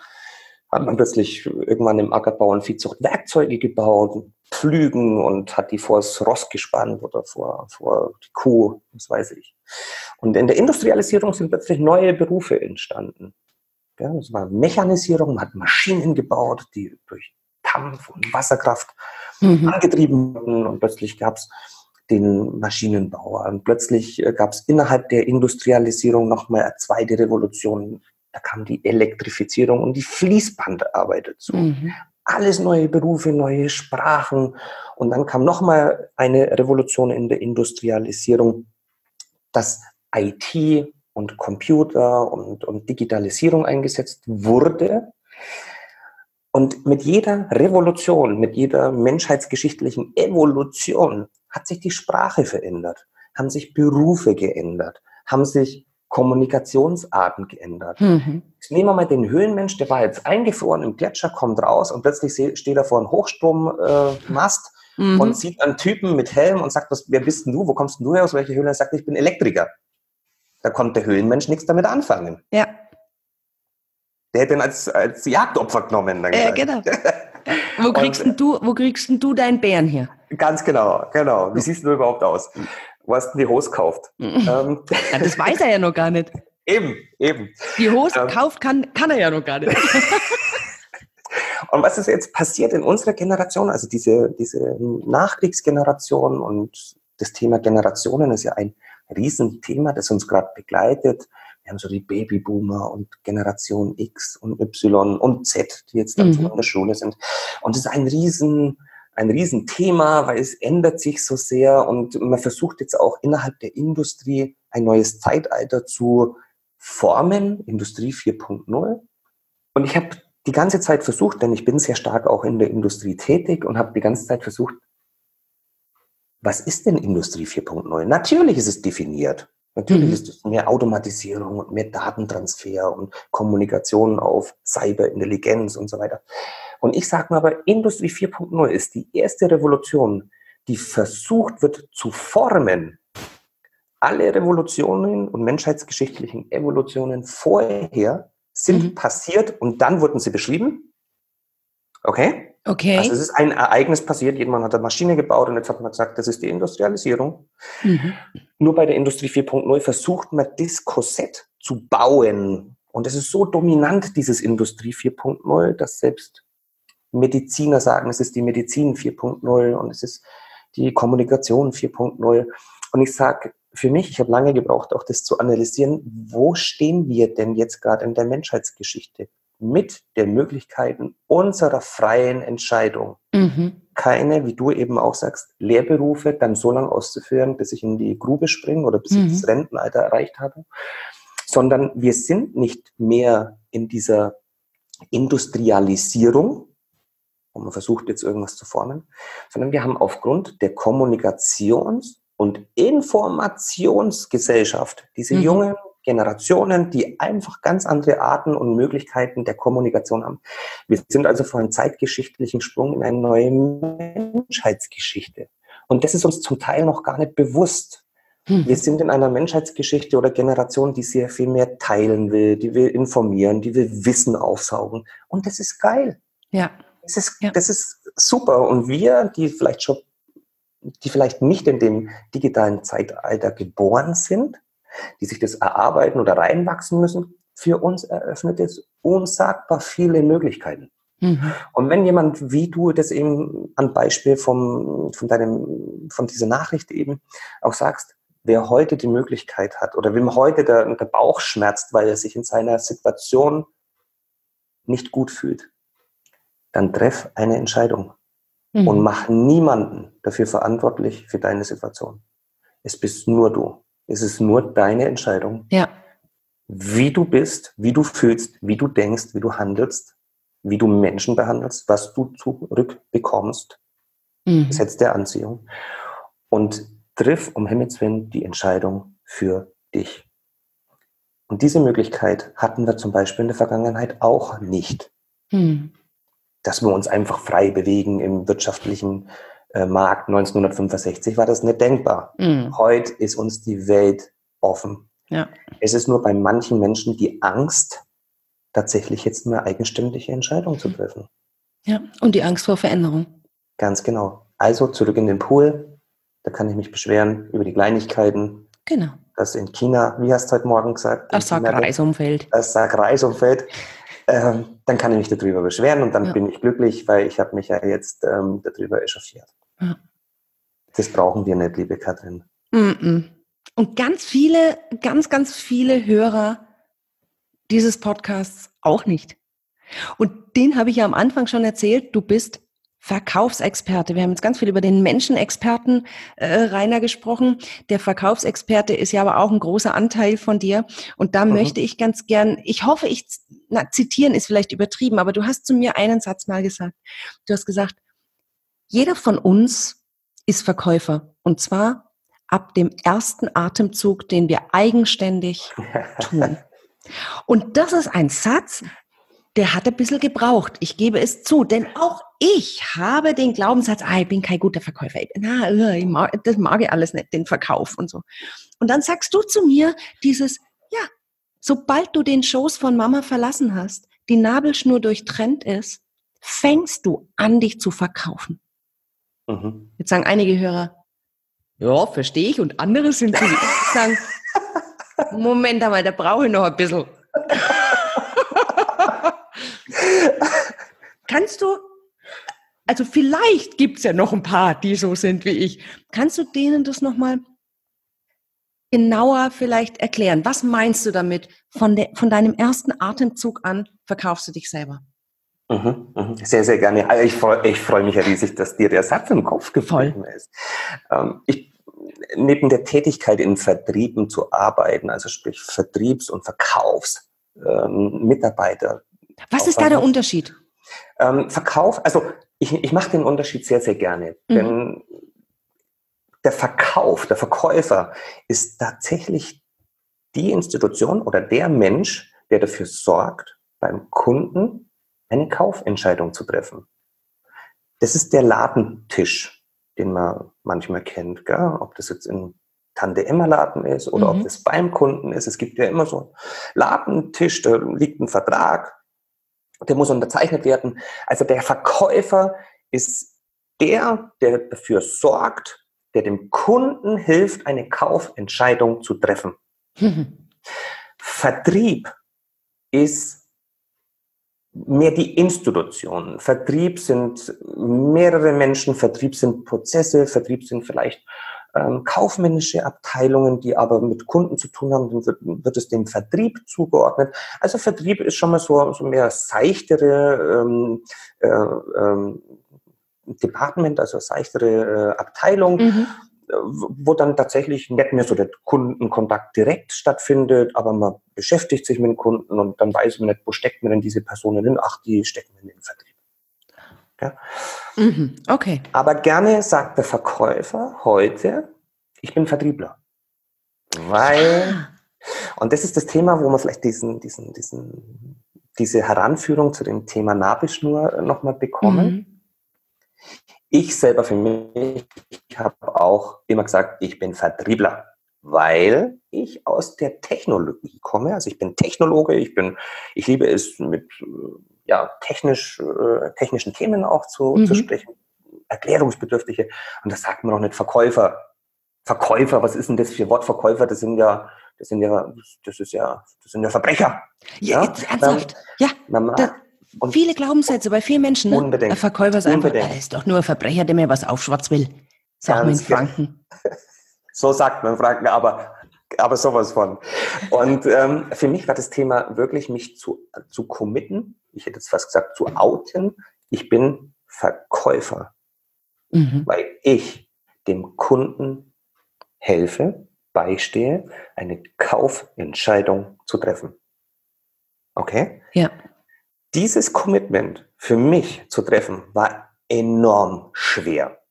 hat man plötzlich irgendwann im Ackerbau und Viehzucht Werkzeuge gebaut, Pflügen und hat die vors Ross gespannt oder vor, vor die Kuh, das weiß ich. Und in der Industrialisierung sind plötzlich neue Berufe entstanden. Ja, das war Mechanisierung, man hat Maschinen gebaut, die durch Dampf und Wasserkraft mhm. angetrieben wurden und plötzlich gab es den Maschinenbauer. Und plötzlich äh, gab es innerhalb der Industrialisierung nochmal eine zweite Revolution. Da kam die Elektrifizierung und die Fließbandarbeit dazu. Mhm. Alles neue Berufe, neue Sprachen. Und dann kam nochmal eine Revolution in der Industrialisierung, dass IT und Computer und, und Digitalisierung eingesetzt wurde. Und mit jeder Revolution, mit jeder menschheitsgeschichtlichen Evolution hat sich die Sprache verändert, haben sich Berufe geändert, haben sich Kommunikationsarten geändert. Mhm. Nehmen wir mal den Höhlenmensch, der war jetzt eingefroren im Gletscher, kommt raus und plötzlich steht er vor einem Hochstrommast äh, mhm. und sieht einen Typen mit Helm und sagt, was, wer bist denn du, wo kommst denn du her, aus welcher Höhle? Er sagt, ich bin Elektriker. Da konnte der Höhlenmensch nichts damit anfangen. Ja. Der hätte ihn als, als Jagdopfer genommen. Dann äh, genau. wo, kriegst und, du, wo kriegst denn du deinen Bären hier? Ganz genau, genau. Wie siehst du überhaupt aus? Wo hast du die Hose gekauft? ähm. ja, das weiß er ja noch gar nicht. Eben, eben. Die Hose ähm. kauft kann, kann er ja noch gar nicht. und was ist jetzt passiert in unserer Generation, also diese, diese Nachkriegsgeneration und das Thema Generationen ist ja ein Riesenthema, das uns gerade begleitet. Wir haben so die Babyboomer und Generation X und Y und Z, die jetzt dann mhm. in der Schule sind. Und es ist ein riesen, ein Riesenthema, weil es ändert sich so sehr und man versucht jetzt auch innerhalb der Industrie ein neues Zeitalter zu formen, Industrie 4.0. Und ich habe die ganze Zeit versucht, denn ich bin sehr stark auch in der Industrie tätig und habe die ganze Zeit versucht, was ist denn Industrie 4.0? Natürlich ist es definiert. Natürlich mhm. ist es mehr Automatisierung und mehr Datentransfer und Kommunikation auf Cyberintelligenz und so weiter. Und ich sage mal aber, Industrie 4.0 ist die erste Revolution, die versucht wird zu formen. Alle Revolutionen und menschheitsgeschichtlichen Evolutionen vorher sind mhm. passiert und dann wurden sie beschrieben. Okay? Okay. Also es ist ein Ereignis passiert, jemand hat eine Maschine gebaut und jetzt hat man gesagt, das ist die Industrialisierung. Mhm. Nur bei der Industrie 4.0 versucht man das Korsett zu bauen. Und es ist so dominant, dieses Industrie 4.0, dass selbst Mediziner sagen, es ist die Medizin 4.0 und es ist die Kommunikation 4.0. Und ich sage, für mich, ich habe lange gebraucht, auch das zu analysieren, wo stehen wir denn jetzt gerade in der Menschheitsgeschichte mit den Möglichkeiten unserer freien Entscheidung. Mhm. Keine, wie du eben auch sagst, Lehrberufe dann so lange auszuführen, bis ich in die Grube springe oder bis mhm. ich das Rentenalter erreicht habe, sondern wir sind nicht mehr in dieser Industrialisierung, und man versucht jetzt irgendwas zu formen, sondern wir haben aufgrund der Kommunikations- und Informationsgesellschaft diese mhm. jungen Generationen, die einfach ganz andere Arten und Möglichkeiten der Kommunikation haben. Wir sind also vor einem zeitgeschichtlichen Sprung in eine neue Menschheitsgeschichte. Und das ist uns zum Teil noch gar nicht bewusst. Hm. Wir sind in einer Menschheitsgeschichte oder Generation, die sehr viel mehr teilen will, die will informieren, die will Wissen aufsaugen. Und das ist geil. Ja. Das ist, ja. das ist super. Und wir, die vielleicht schon, die vielleicht nicht in dem digitalen Zeitalter geboren sind, die sich das erarbeiten oder reinwachsen müssen, für uns eröffnet es unsagbar viele Möglichkeiten. Mhm. Und wenn jemand wie du das eben an Beispiel vom, von deinem, von dieser Nachricht eben auch sagst, wer heute die Möglichkeit hat oder wem heute der, der Bauch schmerzt, weil er sich in seiner Situation nicht gut fühlt, dann treff eine Entscheidung mhm. und mach niemanden dafür verantwortlich für deine Situation. Es bist nur du. Es ist nur deine Entscheidung. Ja. Wie du bist, wie du fühlst, wie du denkst, wie du handelst wie du Menschen behandelst, was du zurückbekommst, mhm. Der Anziehung. Und triff um Himmels Willen die Entscheidung für dich. Und diese Möglichkeit hatten wir zum Beispiel in der Vergangenheit auch nicht. Mhm. Dass wir uns einfach frei bewegen im wirtschaftlichen Markt 1965 war das nicht denkbar. Mhm. Heute ist uns die Welt offen. Ja. Es ist nur bei manchen Menschen die Angst, tatsächlich jetzt eine eigenständige Entscheidung zu treffen. Ja, und die Angst vor Veränderung. Ganz genau. Also zurück in den Pool. Da kann ich mich beschweren über die Kleinigkeiten. Genau. Das in China, wie hast du heute Morgen gesagt? Das Reisumfeld. Das Reisumfeld. Ähm, dann kann ich mich darüber beschweren und dann ja. bin ich glücklich, weil ich habe mich ja jetzt ähm, darüber echauffiert. Ja. Das brauchen wir nicht, liebe Katrin. Und ganz viele, ganz, ganz viele Hörer dieses Podcasts auch nicht. Und den habe ich ja am Anfang schon erzählt, du bist Verkaufsexperte. Wir haben jetzt ganz viel über den Menschenexperten äh, Rainer gesprochen. Der Verkaufsexperte ist ja aber auch ein großer Anteil von dir. Und da mhm. möchte ich ganz gern, ich hoffe, ich, na, zitieren ist vielleicht übertrieben, aber du hast zu mir einen Satz mal gesagt. Du hast gesagt, jeder von uns ist Verkäufer. Und zwar ab dem ersten Atemzug, den wir eigenständig tun. Und das ist ein Satz, der hat ein bisschen gebraucht. Ich gebe es zu, denn auch ich habe den Glaubenssatz, ah, ich bin kein guter Verkäufer. Na, äh, mag, das mag ich alles nicht, den Verkauf und so. Und dann sagst du zu mir dieses, ja, sobald du den Schoß von Mama verlassen hast, die Nabelschnur durchtrennt ist, fängst du an, dich zu verkaufen. Mhm. Jetzt sagen einige Hörer, ja, verstehe ich, und andere sind so, sagen, Moment einmal, da brauche ich noch ein bisschen. Kannst du, also vielleicht gibt es ja noch ein paar, die so sind wie ich. Kannst du denen das nochmal genauer vielleicht erklären? Was meinst du damit? Von, de, von deinem ersten Atemzug an verkaufst du dich selber? Mhm, mhm. Sehr, sehr gerne. Also ich freue ich freu mich ja riesig, dass dir der Satz im Kopf gefallen ist. Ähm, ich neben der Tätigkeit in Vertrieben zu arbeiten, also sprich Vertriebs- und Verkaufsmitarbeiter. Ähm, Was ist da der Unterschied? Ähm, Verkauf, also ich, ich mache den Unterschied sehr, sehr gerne, mhm. denn der Verkauf, der Verkäufer ist tatsächlich die Institution oder der Mensch, der dafür sorgt, beim Kunden eine Kaufentscheidung zu treffen. Das ist der Ladentisch den man manchmal kennt, gell? ob das jetzt in Tante Emma Laden ist oder mhm. ob das beim Kunden ist. Es gibt ja immer so einen Ladentisch, da liegt ein Vertrag, der muss unterzeichnet werden. Also der Verkäufer ist der, der dafür sorgt, der dem Kunden hilft, eine Kaufentscheidung zu treffen. Mhm. Vertrieb ist mehr die Institutionen. Vertrieb sind mehrere Menschen, Vertrieb sind Prozesse, Vertrieb sind vielleicht ähm, kaufmännische Abteilungen, die aber mit Kunden zu tun haben, dann wird, wird, es dem Vertrieb zugeordnet. Also Vertrieb ist schon mal so, so mehr seichtere ähm, äh, ähm, Department, also seichtere äh, Abteilung. Mhm wo dann tatsächlich nicht mehr so der Kundenkontakt direkt stattfindet, aber man beschäftigt sich mit dem Kunden und dann weiß man nicht, wo steckt man denn diese Personen hin? Ach, die stecken in den Vertrieb. Ja? Mhm, okay. Aber gerne sagt der Verkäufer heute, ich bin Vertriebler. Weil, ah. und das ist das Thema, wo man vielleicht diesen, diesen, diesen, diese Heranführung zu dem Thema Nabelschnur nochmal bekommen. Mhm ich selber für mich habe auch immer gesagt, ich bin Vertriebler, weil ich aus der Technologie komme. Also ich bin Technologe, ich bin, ich liebe es mit ja, technisch, äh, technischen Themen auch zu, mhm. zu sprechen, erklärungsbedürftige. Und das sagt man auch nicht Verkäufer. Verkäufer, was ist denn das für Wortverkäufer? Das sind ja, das sind ja, das ist ja, das sind ja Verbrecher. Ja, ja? ernsthaft. ja. Da, und viele Glaubenssätze bei vielen Menschen. Ne? Unbedingt. Der Verkäufer ist einfach, er ist doch nur ein Verbrecher, der mir was aufschwatz will. Sagt man in Franken. So sagt man in Franken, aber, aber sowas von. Und ähm, für mich war das Thema wirklich, mich zu, zu committen. Ich hätte jetzt fast gesagt, zu outen. Ich bin Verkäufer. Mhm. Weil ich dem Kunden helfe, beistehe, eine Kaufentscheidung zu treffen. Okay? Ja. Dieses Commitment für mich zu treffen war enorm schwer.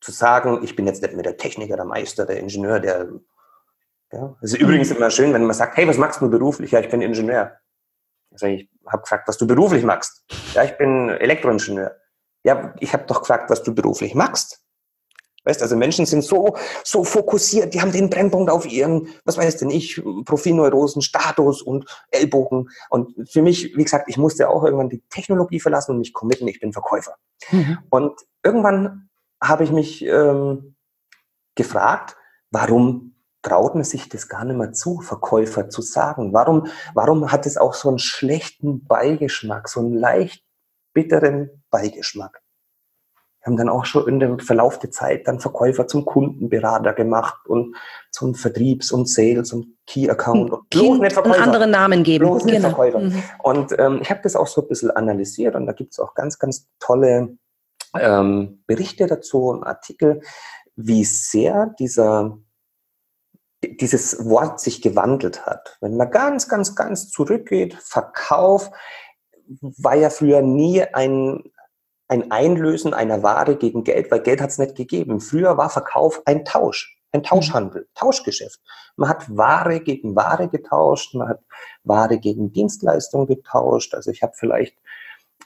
Zu sagen, ich bin jetzt nicht mehr der Techniker, der Meister, der Ingenieur, der. Ja, es ist übrigens immer schön, wenn man sagt, hey, was machst du beruflich? Ja, ich bin Ingenieur. Also ich habe gefragt, was du beruflich machst. Ja, ich bin Elektroingenieur. Ja, ich habe doch gefragt, was du beruflich machst. Weißt, also Menschen sind so, so fokussiert, die haben den Brennpunkt auf ihren, was weiß denn ich, Profilneurosen, Status und Ellbogen. Und für mich, wie gesagt, ich musste auch irgendwann die Technologie verlassen und mich committen, ich bin Verkäufer. Mhm. Und irgendwann habe ich mich ähm, gefragt, warum traut man sich das gar nicht mehr zu, Verkäufer zu sagen? Warum, warum hat es auch so einen schlechten Beigeschmack, so einen leicht bitteren Beigeschmack? Haben dann auch schon in dem Verlauf der Zeit dann Verkäufer zum Kundenberater gemacht und zum Vertriebs- und Sales- und Key-Account. Und bloß nicht Verkäufer. Einen anderen Namen geben. Bloß nicht genau. Verkäufer. Mhm. Und ähm, ich habe das auch so ein bisschen analysiert und da gibt es auch ganz, ganz tolle ähm, Berichte dazu und Artikel, wie sehr dieser dieses Wort sich gewandelt hat. Wenn man ganz, ganz, ganz zurückgeht, Verkauf war ja früher nie ein, ein Einlösen einer Ware gegen Geld, weil Geld hat es nicht gegeben. Früher war Verkauf ein Tausch, ein Tauschhandel, mhm. Tauschgeschäft. Man hat Ware gegen Ware getauscht, man hat Ware gegen Dienstleistung getauscht. Also ich habe vielleicht,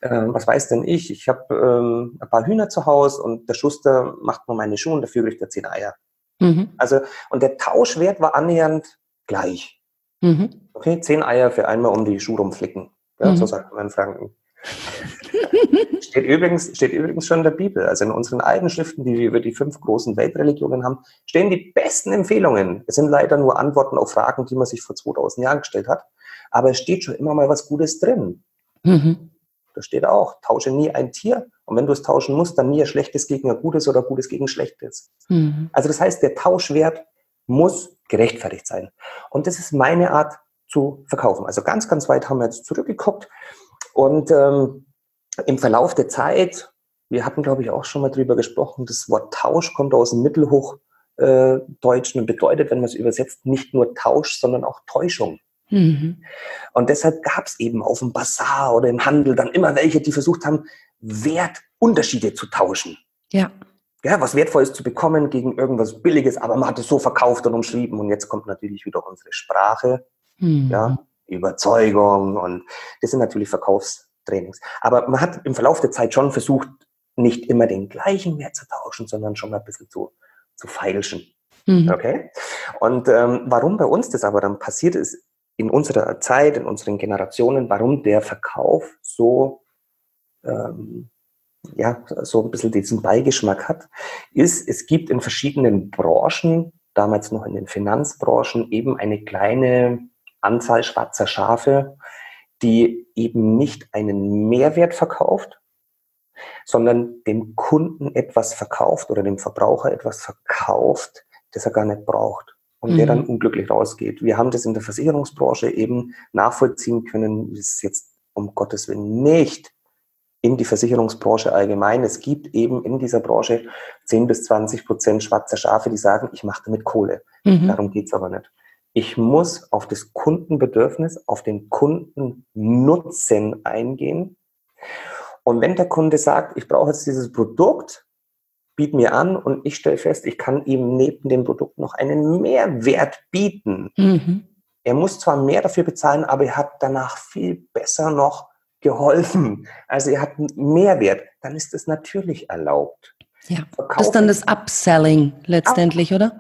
äh, was weiß denn ich, ich habe ähm, ein paar Hühner zu Hause und der Schuster macht mir meine Schuhe und dafür kriegt er zehn Eier. Mhm. Also, und der Tauschwert war annähernd gleich. Mhm. Okay, zehn Eier für einmal um die Schuhe rumflicken. Ja, So mhm. sagt man in Franken. Steht, übrigens, steht übrigens schon in der Bibel. Also in unseren alten Schriften, die wir über die fünf großen Weltreligionen haben, stehen die besten Empfehlungen. Es sind leider nur Antworten auf Fragen, die man sich vor 2000 Jahren gestellt hat. Aber es steht schon immer mal was Gutes drin. Mhm. Da steht auch, tausche nie ein Tier. Und wenn du es tauschen musst, dann nie ein schlechtes gegen ein gutes oder gutes gegen schlechtes. Mhm. Also das heißt, der Tauschwert muss gerechtfertigt sein. Und das ist meine Art zu verkaufen. Also ganz, ganz weit haben wir jetzt zurückgeguckt. Und ähm, im Verlauf der Zeit, wir hatten, glaube ich, auch schon mal drüber gesprochen, das Wort Tausch kommt aus dem Mittelhochdeutschen und bedeutet, wenn man es übersetzt, nicht nur Tausch, sondern auch Täuschung. Mhm. Und deshalb gab es eben auf dem Bazar oder im Handel dann immer welche, die versucht haben, Wertunterschiede zu tauschen. Ja. Ja, was Wertvolles zu bekommen gegen irgendwas Billiges, aber man hat es so verkauft und umschrieben. Und jetzt kommt natürlich wieder unsere Sprache, mhm. ja, Überzeugung und das sind natürlich Verkaufs- Trainings. Aber man hat im Verlauf der Zeit schon versucht, nicht immer den gleichen Wert zu tauschen, sondern schon ein bisschen zu, zu feilschen. Mhm. Okay? Und ähm, warum bei uns das aber dann passiert ist, in unserer Zeit, in unseren Generationen, warum der Verkauf so, ähm, ja, so ein bisschen diesen Beigeschmack hat, ist, es gibt in verschiedenen Branchen, damals noch in den Finanzbranchen, eben eine kleine Anzahl schwarzer Schafe, die eben nicht einen Mehrwert verkauft, sondern dem Kunden etwas verkauft oder dem Verbraucher etwas verkauft, das er gar nicht braucht und mhm. der dann unglücklich rausgeht. Wir haben das in der Versicherungsbranche eben nachvollziehen können, das ist jetzt um Gottes Willen nicht in die Versicherungsbranche allgemein. Es gibt eben in dieser Branche 10 bis 20 Prozent schwarzer Schafe, die sagen, ich mache damit Kohle. Mhm. Darum geht's aber nicht. Ich muss auf das Kundenbedürfnis, auf den Kundennutzen eingehen. Und wenn der Kunde sagt, ich brauche jetzt dieses Produkt, biet mir an und ich stelle fest, ich kann ihm neben dem Produkt noch einen Mehrwert bieten. Mhm. Er muss zwar mehr dafür bezahlen, aber er hat danach viel besser noch geholfen. Also er hat einen Mehrwert. Dann ist das natürlich erlaubt. Ja, Verkaufen. das ist dann das Upselling letztendlich, oder?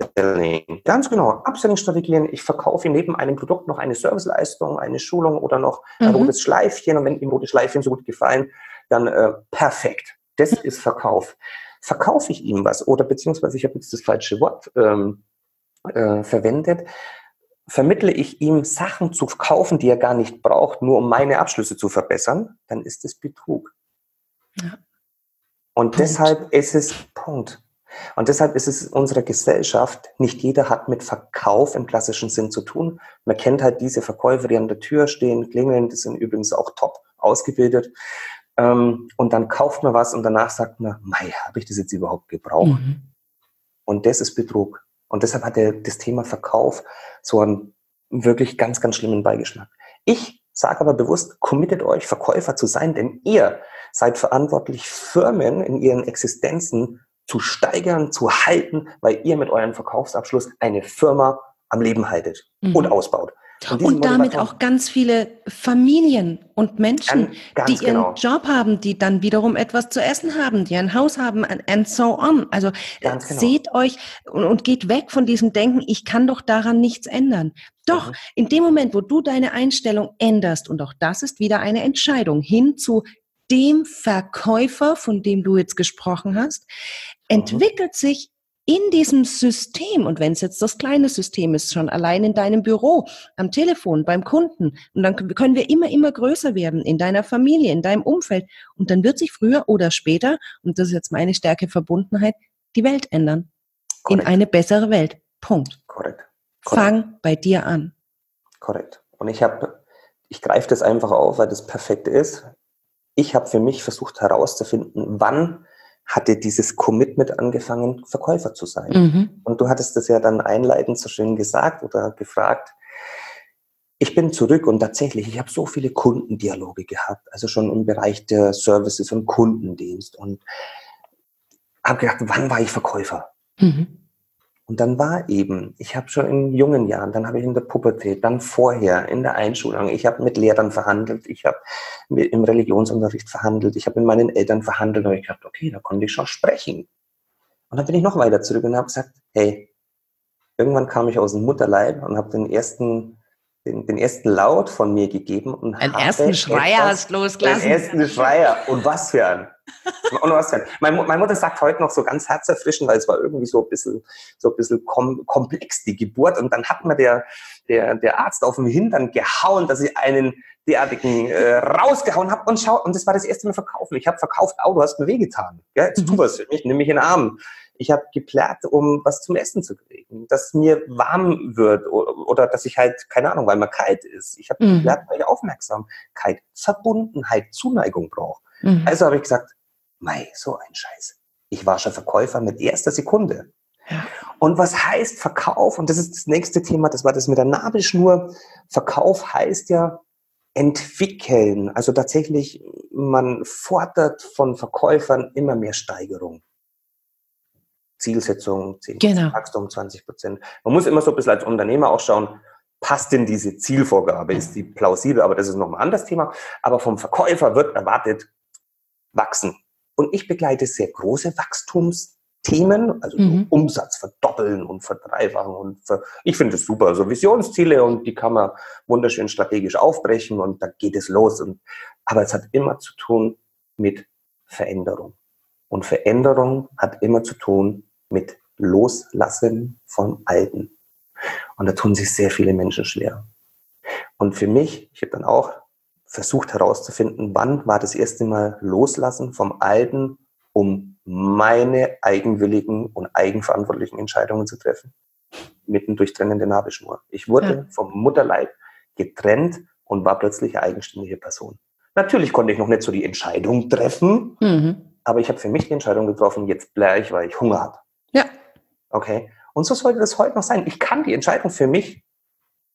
Upselling. Ganz genau, Upselling-Strategien. Ich verkaufe neben einem Produkt noch eine Serviceleistung, eine Schulung oder noch ein mhm. rotes Schleifchen. Und wenn ihm rote Schleifchen so gut gefallen, dann äh, perfekt. Das ist Verkauf. Verkaufe ich ihm was oder beziehungsweise ich habe jetzt das falsche Wort ähm, äh, verwendet, vermittle ich ihm Sachen zu kaufen, die er gar nicht braucht, nur um meine Abschlüsse zu verbessern, dann ist es Betrug. Ja. Und Punkt. deshalb ist es Punkt. Und deshalb ist es in unserer Gesellschaft, nicht jeder hat mit Verkauf im klassischen Sinn zu tun. Man kennt halt diese Verkäufer, die an der Tür stehen, klingeln, die sind übrigens auch top ausgebildet. Ähm, und dann kauft man was und danach sagt man, mei, habe ich das jetzt überhaupt gebraucht? Mhm. Und das ist Betrug. Und deshalb hat das Thema Verkauf so einen wirklich ganz, ganz schlimmen Beigeschmack. Ich sage aber bewusst, committet euch, Verkäufer zu sein, denn ihr seid verantwortlich, Firmen in ihren Existenzen zu steigern, zu halten, weil ihr mit eurem Verkaufsabschluss eine Firma am Leben haltet mhm. und ausbaut. Und, und damit auch ganz viele Familien und Menschen, ganz, ganz die ihren genau. Job haben, die dann wiederum etwas zu essen haben, die ein Haus haben and so on. Also genau. seht euch und, und, geht weg von diesem Denken, ich kann doch daran nichts ändern. Doch, mhm. in dem Moment, wo du deine Einstellung änderst, und auch das ist wieder eine Entscheidung, hin zu dem Verkäufer, von dem du jetzt gesprochen hast. Entwickelt sich in diesem System, und wenn es jetzt das kleine System ist, schon allein in deinem Büro, am Telefon, beim Kunden, und dann können wir immer, immer größer werden in deiner Familie, in deinem Umfeld. Und dann wird sich früher oder später, und das ist jetzt meine stärke Verbundenheit, die Welt ändern. Korrekt. In eine bessere Welt. Punkt. Korrekt. Fang bei dir an. Korrekt. Und ich habe, ich greife das einfach auf, weil das perfekt ist. Ich habe für mich versucht herauszufinden, wann hatte dieses Commitment angefangen, Verkäufer zu sein. Mhm. Und du hattest das ja dann einleitend so schön gesagt oder gefragt. Ich bin zurück und tatsächlich, ich habe so viele Kundendialoge gehabt, also schon im Bereich der Services und Kundendienst und habe gedacht, wann war ich Verkäufer? Mhm. Und dann war eben, ich habe schon in jungen Jahren, dann habe ich in der Pubertät, dann vorher in der Einschulung, ich habe mit Lehrern verhandelt, ich habe im Religionsunterricht verhandelt, ich habe mit meinen Eltern verhandelt und ich dachte, okay, da konnte ich schon sprechen. Und dann bin ich noch weiter zurück und habe gesagt, hey, irgendwann kam ich aus dem Mutterleib und habe den ersten den, den ersten Laut von mir gegeben und einen ersten Schreier hast losgelassen. Den ersten Schreier und was für ein. Und was für ein. Meine, meine Mutter sagt heute noch so ganz herzerfrischend, weil es war irgendwie so ein bisschen, so ein bisschen kom komplex, die Geburt. Und dann hat mir der, der, der Arzt auf den Hintern gehauen, dass ich einen derartigen äh, rausgehauen habe und schau, und das war das erste Mal verkaufen. Ich habe verkauft, oh, du hast mir wehgetan. Ja, jetzt tu was für mich, nimm mich in den Arm. Ich habe geplärrt, um was zum Essen zu kriegen, dass mir warm wird oder, oder dass ich halt, keine Ahnung, weil man kalt ist. Ich habe mhm. geplärrt, weil ich Aufmerksamkeit, Verbundenheit, Zuneigung brauche. Mhm. Also habe ich gesagt, mei, so ein Scheiß. Ich war schon Verkäufer mit erster Sekunde. Ja. Und was heißt Verkauf? Und das ist das nächste Thema, das war das mit der Nabelschnur. Verkauf heißt ja entwickeln. Also tatsächlich, man fordert von Verkäufern immer mehr Steigerung. Zielsetzung, 10 genau. Wachstum, 20 Prozent. Man muss immer so ein bisschen als Unternehmer auch schauen, passt denn diese Zielvorgabe? Ist die plausibel? Aber das ist nochmal ein anderes Thema. Aber vom Verkäufer wird erwartet, wachsen. Und ich begleite sehr große Wachstumsthemen, also mhm. Umsatz verdoppeln und verdreifachen. Und ver ich finde es super. Also Visionsziele und die kann man wunderschön strategisch aufbrechen und da geht es los. Und, aber es hat immer zu tun mit Veränderung. Und Veränderung hat immer zu tun mit Loslassen vom Alten. Und da tun sich sehr viele Menschen schwer. Und für mich, ich habe dann auch versucht herauszufinden, wann war das erste Mal Loslassen vom Alten, um meine eigenwilligen und eigenverantwortlichen Entscheidungen zu treffen. Mitten durch trennende Nabelschnur. Ich wurde ja. vom Mutterleib getrennt und war plötzlich eine eigenständige Person. Natürlich konnte ich noch nicht so die Entscheidung treffen, mhm. aber ich habe für mich die Entscheidung getroffen, jetzt bleibe ich, weil ich Hunger habe. Ja. Okay. Und so sollte das heute noch sein. Ich kann die Entscheidung für mich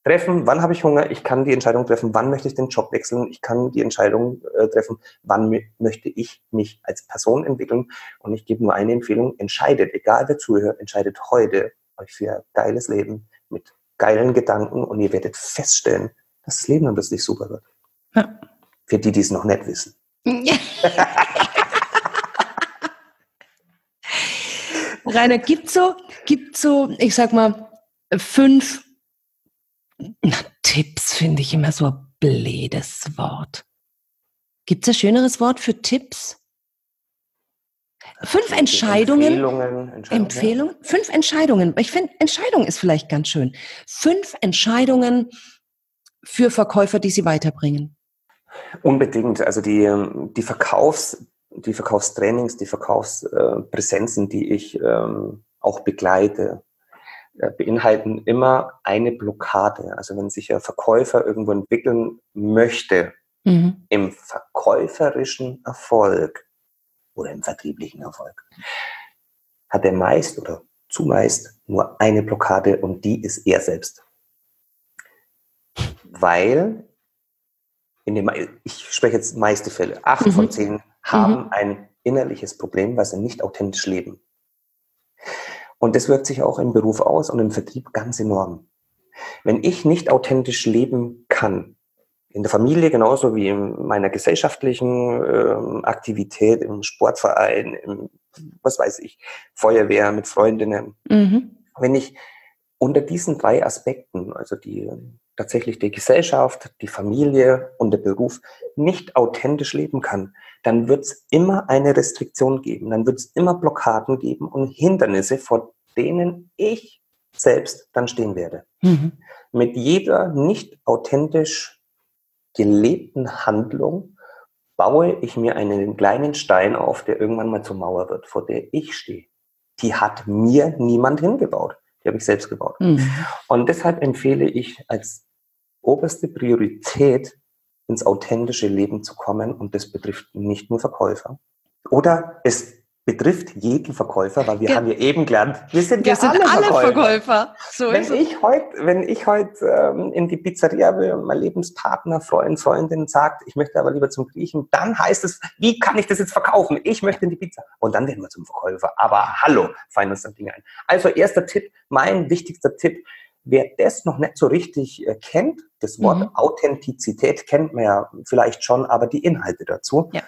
treffen, wann habe ich Hunger. Ich kann die Entscheidung treffen, wann möchte ich den Job wechseln. Ich kann die Entscheidung äh, treffen, wann möchte ich mich als Person entwickeln. Und ich gebe nur eine Empfehlung. Entscheidet, egal wer zuhört, entscheidet heute euch für ein geiles Leben mit geilen Gedanken und ihr werdet feststellen, dass das Leben dann plötzlich super wird. Ja. Für die, die es noch nicht wissen. Rainer, gibt so, gibt so, ich sag mal, fünf na, Tipps finde ich immer so ein blädes Wort. Gibt es ein schöneres Wort für Tipps? Fünf Entscheidungen. Empfehlungen. Entscheidungen. Empfehlungen. Fünf Entscheidungen. Ich finde, Entscheidung ist vielleicht ganz schön. Fünf Entscheidungen für Verkäufer, die sie weiterbringen. Unbedingt. Also die, die, Verkaufs, die Verkaufstrainings, die Verkaufspräsenzen, die ich ähm, auch begleite, äh, beinhalten immer eine Blockade. Also wenn sich ein Verkäufer irgendwo entwickeln möchte, mhm. im verkäuferischen Erfolg oder im vertrieblichen Erfolg, hat er meist oder zumeist nur eine Blockade und die ist er selbst. Weil in dem, ich spreche jetzt meiste Fälle, acht mhm. von zehn haben mhm. ein innerliches Problem, weil sie nicht authentisch leben. Und das wirkt sich auch im Beruf aus und im Vertrieb ganz enorm. Wenn ich nicht authentisch leben kann, in der Familie genauso wie in meiner gesellschaftlichen äh, Aktivität, im Sportverein, im, was weiß ich, Feuerwehr mit Freundinnen. Mhm. Wenn ich unter diesen drei Aspekten, also die tatsächlich die Gesellschaft, die Familie und der Beruf nicht authentisch leben kann, dann wird es immer eine Restriktion geben, dann wird es immer Blockaden geben und Hindernisse, vor denen ich selbst dann stehen werde. Mhm. Mit jeder nicht authentisch gelebten Handlung baue ich mir einen kleinen Stein auf, der irgendwann mal zur Mauer wird, vor der ich stehe. Die hat mir niemand hingebaut. Die habe ich selbst gebaut. Mhm. Und deshalb empfehle ich als oberste Priorität, ins authentische Leben zu kommen. Und das betrifft nicht nur Verkäufer. Oder es betrifft jeden Verkäufer, weil wir ja. haben ja eben gelernt, wir sind wir ja sind alle, alle Verkäufer. Verkäufer. So wenn, ich heut, wenn ich heute ähm, in die Pizzeria will und mein Lebenspartner, Freund, Freundin sagt, ich möchte aber lieber zum Griechen, dann heißt es, wie kann ich das jetzt verkaufen? Ich möchte in die Pizza. Und dann werden wir zum Verkäufer. Aber hallo, fallen uns dann Dinge ein. Also erster Tipp, mein wichtigster Tipp, wer das noch nicht so richtig äh, kennt, das Wort mhm. Authentizität kennt man ja vielleicht schon, aber die Inhalte dazu, ja.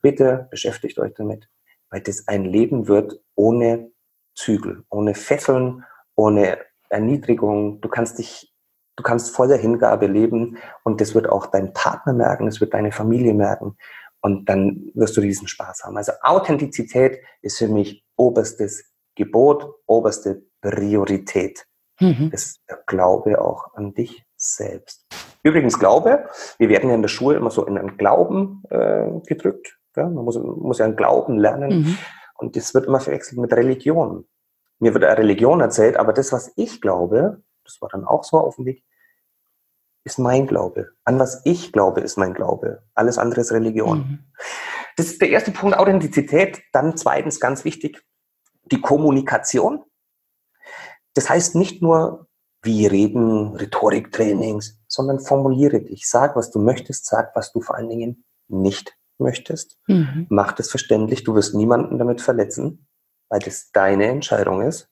bitte beschäftigt euch damit weil das ein Leben wird ohne Zügel, ohne Fesseln, ohne Erniedrigung. Du kannst dich, du kannst voller Hingabe leben und das wird auch dein Partner merken, es wird deine Familie merken und dann wirst du diesen Spaß haben. Also Authentizität ist für mich oberstes Gebot, oberste Priorität. Mhm. Das ist der Glaube auch an dich selbst. Übrigens Glaube, wir werden ja in der Schule immer so in einen Glauben äh, gedrückt. Ja, man muss, muss ja einen Glauben lernen. Mhm. Und das wird immer verwechselt mit Religion. Mir wird eine Religion erzählt, aber das, was ich glaube, das war dann auch so auf dem Weg, ist mein Glaube. An was ich glaube, ist mein Glaube. Alles andere ist Religion. Mhm. Das ist der erste Punkt, Authentizität. Dann zweitens ganz wichtig, die Kommunikation. Das heißt nicht nur, wie reden, Rhetoriktrainings, sondern formuliere dich. Sag, was du möchtest, sag, was du vor allen Dingen nicht möchtest. Mhm. Mach das verständlich. Du wirst niemanden damit verletzen, weil das deine Entscheidung ist.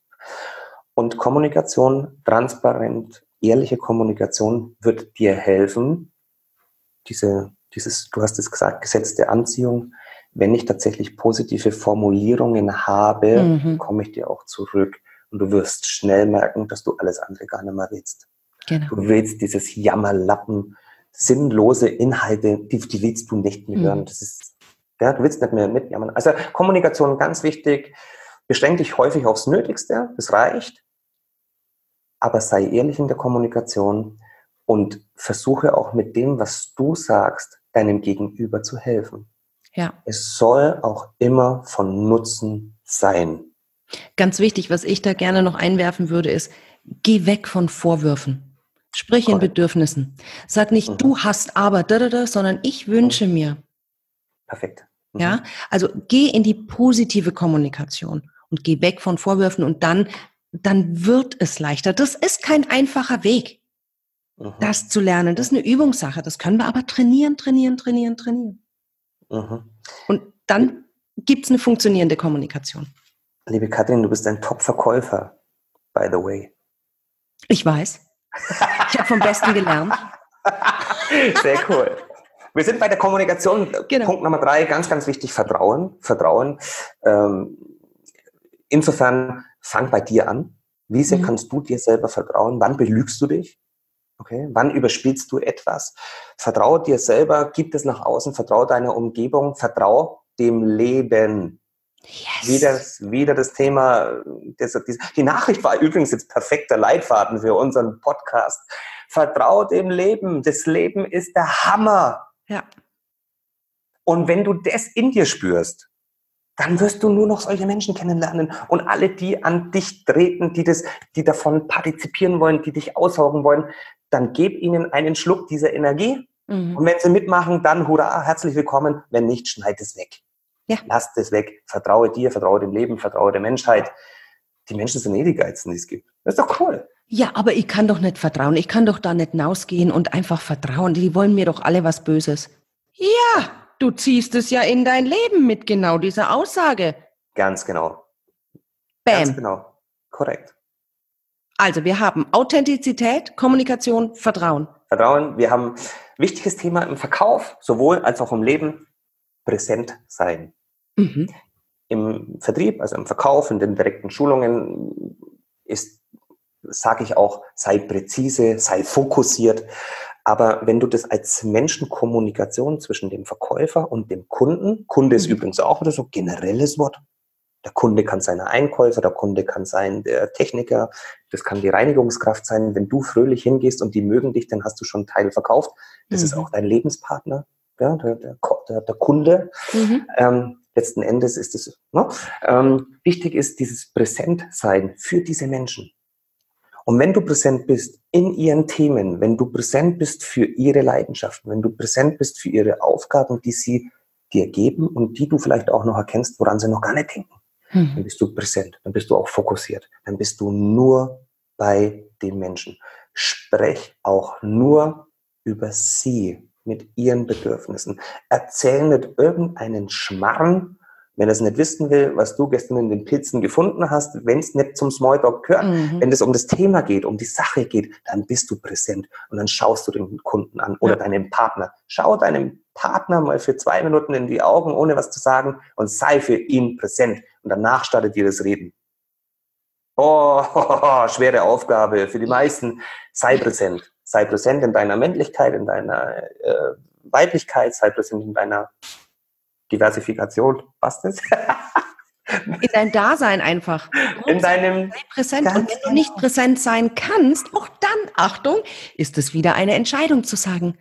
Und Kommunikation, transparent, ehrliche Kommunikation wird dir helfen, diese, dieses, du hast es gesagt, Gesetz der Anziehung. Wenn ich tatsächlich positive Formulierungen habe, mhm. komme ich dir auch zurück. Und du wirst schnell merken, dass du alles andere gar nicht mehr willst. Genau. Du willst dieses Jammerlappen, sinnlose Inhalte, die, die willst du nicht mehr hören. Mhm. Das ist, ja, du willst nicht mehr mitjammern. Also Kommunikation ganz wichtig. Beschränk dich häufig aufs Nötigste, das reicht. Aber sei ehrlich in der Kommunikation und versuche auch mit dem, was du sagst, deinem Gegenüber zu helfen. Ja. Es soll auch immer von Nutzen sein. Ganz wichtig, was ich da gerne noch einwerfen würde, ist, geh weg von Vorwürfen. Sprich in Bedürfnissen. Sag nicht, mhm. du hast aber, da, da, da, sondern ich wünsche mhm. mir. Perfekt. Mhm. Ja, also geh in die positive Kommunikation und geh weg von Vorwürfen und dann, dann wird es leichter. Das ist kein einfacher Weg, mhm. das zu lernen. Das ist eine Übungssache. Das können wir aber trainieren, trainieren, trainieren, trainieren. Mhm. Und dann gibt es eine funktionierende Kommunikation. Liebe Katrin, du bist ein Top-Verkäufer, by the way. Ich weiß. Ich habe vom Besten gelernt. Sehr cool. Wir sind bei der Kommunikation. Genau. Punkt Nummer drei, ganz, ganz wichtig, Vertrauen. Vertrauen. Ähm, insofern fang bei dir an. Wie sehr mhm. kannst du dir selber vertrauen? Wann belügst du dich? Okay, wann überspielst du etwas? Vertraue dir selber, gib es nach außen, vertraue deiner Umgebung, vertraue dem Leben. Yes. Wieder, wieder das Thema, das, die Nachricht war übrigens jetzt perfekter Leitfaden für unseren Podcast. Vertraue dem Leben. Das Leben ist der Hammer. Ja. Und wenn du das in dir spürst, dann wirst du nur noch solche Menschen kennenlernen. Und alle, die an dich treten, die, das, die davon partizipieren wollen, die dich aussaugen wollen, dann gib ihnen einen Schluck dieser Energie. Mhm. Und wenn sie mitmachen, dann hurra, herzlich willkommen. Wenn nicht, schneid es weg. Ja. Lass es weg. Vertraue dir, vertraue dem Leben, vertraue der Menschheit. Die Menschen sind eh die Geilsten, die es gibt. Das ist doch cool. Ja, aber ich kann doch nicht vertrauen. Ich kann doch da nicht hinausgehen und einfach vertrauen. Die wollen mir doch alle was Böses. Ja, du ziehst es ja in dein Leben mit genau dieser Aussage. Ganz genau. Bam. Ganz genau. Korrekt. Also wir haben Authentizität, Kommunikation, Vertrauen. Vertrauen. Wir haben wichtiges Thema im Verkauf, sowohl als auch im Leben, präsent sein. Mhm. Im Vertrieb, also im Verkauf, in den direkten Schulungen ist, sage ich auch, sei präzise, sei fokussiert. Aber wenn du das als Menschenkommunikation zwischen dem Verkäufer und dem Kunden, Kunde ist mhm. übrigens auch wieder so generelles Wort, der Kunde kann sein der Einkäufer, der Kunde kann sein der Techniker, das kann die Reinigungskraft sein. Wenn du fröhlich hingehst und die mögen dich, dann hast du schon einen Teil verkauft. Das mhm. ist auch dein Lebenspartner, ja, der, der, der Kunde. Mhm. Ähm, letzten Endes ist es, ne? ähm, wichtig ist dieses Präsentsein für diese Menschen. Und wenn du präsent bist in ihren Themen, wenn du präsent bist für ihre Leidenschaften, wenn du präsent bist für ihre Aufgaben, die sie dir geben und die du vielleicht auch noch erkennst, woran sie noch gar nicht denken, hm. Dann bist du präsent, dann bist du auch fokussiert, dann bist du nur bei den Menschen. Sprech auch nur über sie mit ihren Bedürfnissen. Erzähl nicht irgendeinen Schmarrn, wenn er es nicht wissen will, was du gestern in den Pilzen gefunden hast, wenn es nicht zum Smalltalk gehört, mhm. wenn es um das Thema geht, um die Sache geht, dann bist du präsent und dann schaust du den Kunden an oder ja. deinen Partner. Schau deinem Partner mal für zwei Minuten in die Augen, ohne was zu sagen und sei für ihn präsent und danach startet ihr das Reden. Oh, schwere Aufgabe für die meisten. Sei präsent. Sei präsent in deiner Männlichkeit, in deiner äh, Weiblichkeit, sei präsent in deiner Diversifikation. Was das? in dein Dasein einfach. In deinem sei präsent und wenn du nicht präsent sein kannst, auch dann, Achtung, ist es wieder eine Entscheidung zu sagen,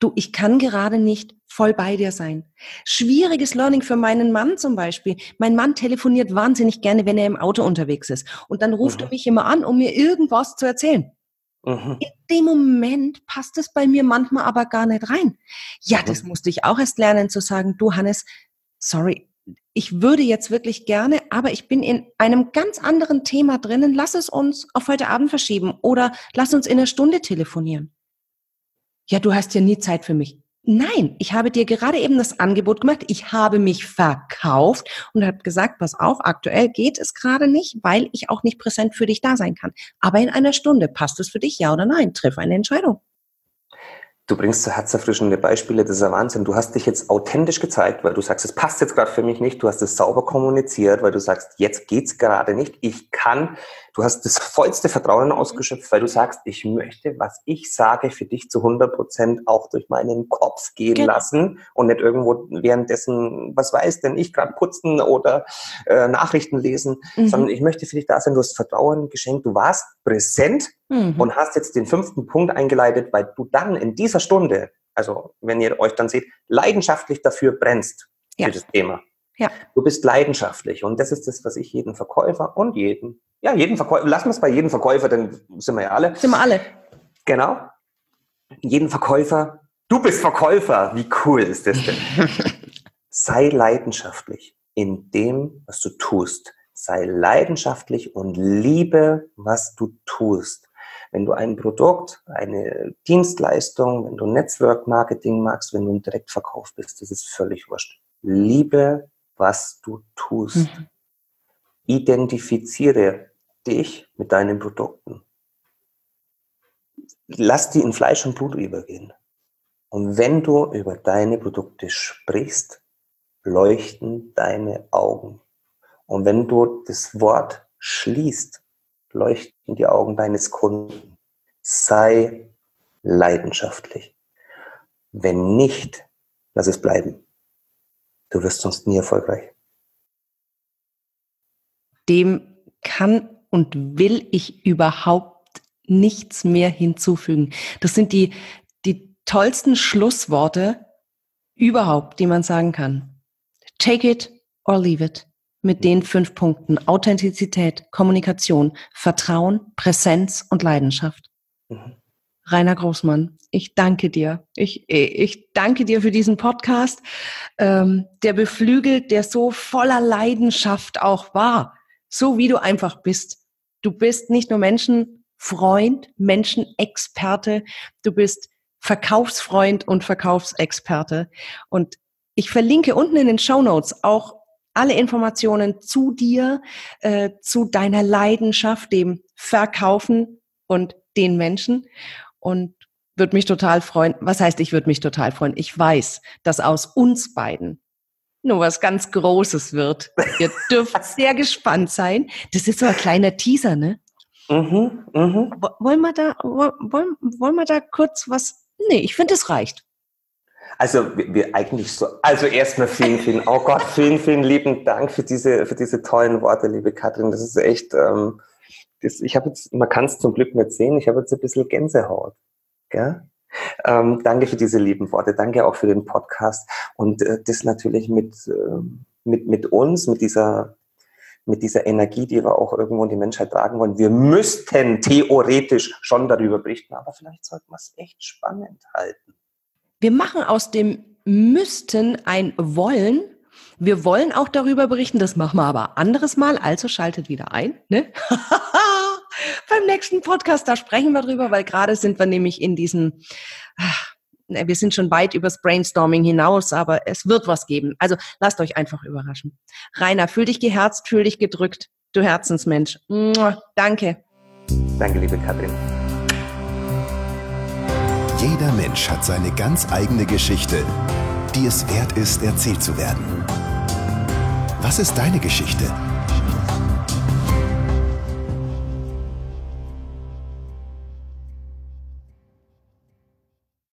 du, ich kann gerade nicht voll bei dir sein. Schwieriges Learning für meinen Mann zum Beispiel. Mein Mann telefoniert wahnsinnig gerne, wenn er im Auto unterwegs ist. Und dann ruft mhm. er mich immer an, um mir irgendwas zu erzählen. Mhm. In dem Moment passt es bei mir manchmal aber gar nicht rein. Ja, das mhm. musste ich auch erst lernen zu sagen, du Hannes, sorry, ich würde jetzt wirklich gerne, aber ich bin in einem ganz anderen Thema drinnen. Lass es uns auf heute Abend verschieben oder lass uns in einer Stunde telefonieren. Ja, du hast ja nie Zeit für mich. Nein, ich habe dir gerade eben das Angebot gemacht. Ich habe mich verkauft und habe gesagt, pass auf, aktuell geht es gerade nicht, weil ich auch nicht präsent für dich da sein kann. Aber in einer Stunde passt es für dich, ja oder nein? Triff eine Entscheidung. Du bringst so herzerfrischende Beispiele, das ist ja Wahnsinn. Du hast dich jetzt authentisch gezeigt, weil du sagst, es passt jetzt gerade für mich nicht. Du hast es sauber kommuniziert, weil du sagst, jetzt geht's gerade nicht. Ich kann. Du hast das vollste Vertrauen ausgeschöpft, weil du sagst, ich möchte, was ich sage, für dich zu 100 Prozent auch durch meinen Kopf gehen genau. lassen und nicht irgendwo währenddessen, was weiß denn ich, gerade putzen oder äh, Nachrichten lesen, mhm. sondern ich möchte für dich da sein. Du hast Vertrauen geschenkt. Du warst präsent mhm. und hast jetzt den fünften Punkt eingeleitet, weil du dann in dieser Stunde, also wenn ihr euch dann seht, leidenschaftlich dafür brennst ja. für das Thema. Ja. Du bist leidenschaftlich und das ist das, was ich jeden Verkäufer und jeden, ja, jeden Verkäufer, lassen wir es bei jedem Verkäufer, denn sind wir ja alle. Sind wir alle. Genau. Jeden Verkäufer, du bist Verkäufer, wie cool ist das denn? Sei leidenschaftlich in dem, was du tust. Sei leidenschaftlich und liebe, was du tust. Wenn du ein Produkt, eine Dienstleistung, wenn du Netzwerk Marketing magst, wenn du im Direktverkauf bist, das ist völlig wurscht. Liebe, was du tust. Mhm. Identifiziere dich mit deinen Produkten. Lass die in Fleisch und Blut übergehen. Und wenn du über deine Produkte sprichst, leuchten deine Augen. Und wenn du das Wort schließt, leuchten die Augen deines Kunden. Sei leidenschaftlich. Wenn nicht, lass es bleiben. Du wirst sonst nie erfolgreich. Dem kann und will ich überhaupt nichts mehr hinzufügen. Das sind die, die tollsten Schlussworte überhaupt, die man sagen kann. Take it or leave it. Mit den fünf Punkten. Authentizität, Kommunikation, Vertrauen, Präsenz und Leidenschaft. Mhm. Rainer Großmann, ich danke dir. Ich, ich danke dir für diesen Podcast, ähm, der beflügelt, der so voller Leidenschaft auch war. So wie du einfach bist. Du bist nicht nur Menschenfreund, Menschenexperte, du bist Verkaufsfreund und Verkaufsexperte. Und ich verlinke unten in den Show Notes auch alle Informationen zu dir, äh, zu deiner Leidenschaft, dem Verkaufen und den Menschen und würde mich total freuen. Was heißt, ich würde mich total freuen? Ich weiß, dass aus uns beiden nur was ganz Großes wird. Ihr dürft sehr gespannt sein. Das ist so ein kleiner Teaser, ne? Mhm, mhm. Wollen wir da, wollen, wollen wir da kurz was? Nee, ich finde, es reicht. Also wir, wir, eigentlich so, also erstmal vielen, vielen, oh Gott, vielen, vielen lieben Dank für diese, für diese tollen Worte, liebe Katrin. Das ist echt, ähm, das, ich habe jetzt, man kann es zum Glück nicht sehen, ich habe jetzt ein bisschen Gänsehaut. Gell? Ähm, danke für diese lieben Worte, danke auch für den Podcast und äh, das natürlich mit, äh, mit, mit uns, mit dieser, mit dieser Energie, die wir auch irgendwo in die Menschheit tragen wollen. Wir müssten theoretisch schon darüber berichten, aber vielleicht sollten wir es echt spannend halten. Wir machen aus dem müssten ein wollen. Wir wollen auch darüber berichten, das machen wir aber anderes Mal, also schaltet wieder ein. Ne? beim nächsten Podcast, da sprechen wir drüber, weil gerade sind wir nämlich in diesen, ach, ne, wir sind schon weit übers Brainstorming hinaus, aber es wird was geben. Also lasst euch einfach überraschen. Rainer, fühl dich geherzt, fühl dich gedrückt, du Herzensmensch. Danke. Danke, liebe Katrin. Jeder Mensch hat seine ganz eigene Geschichte, die es wert ist, erzählt zu werden. Was ist deine Geschichte?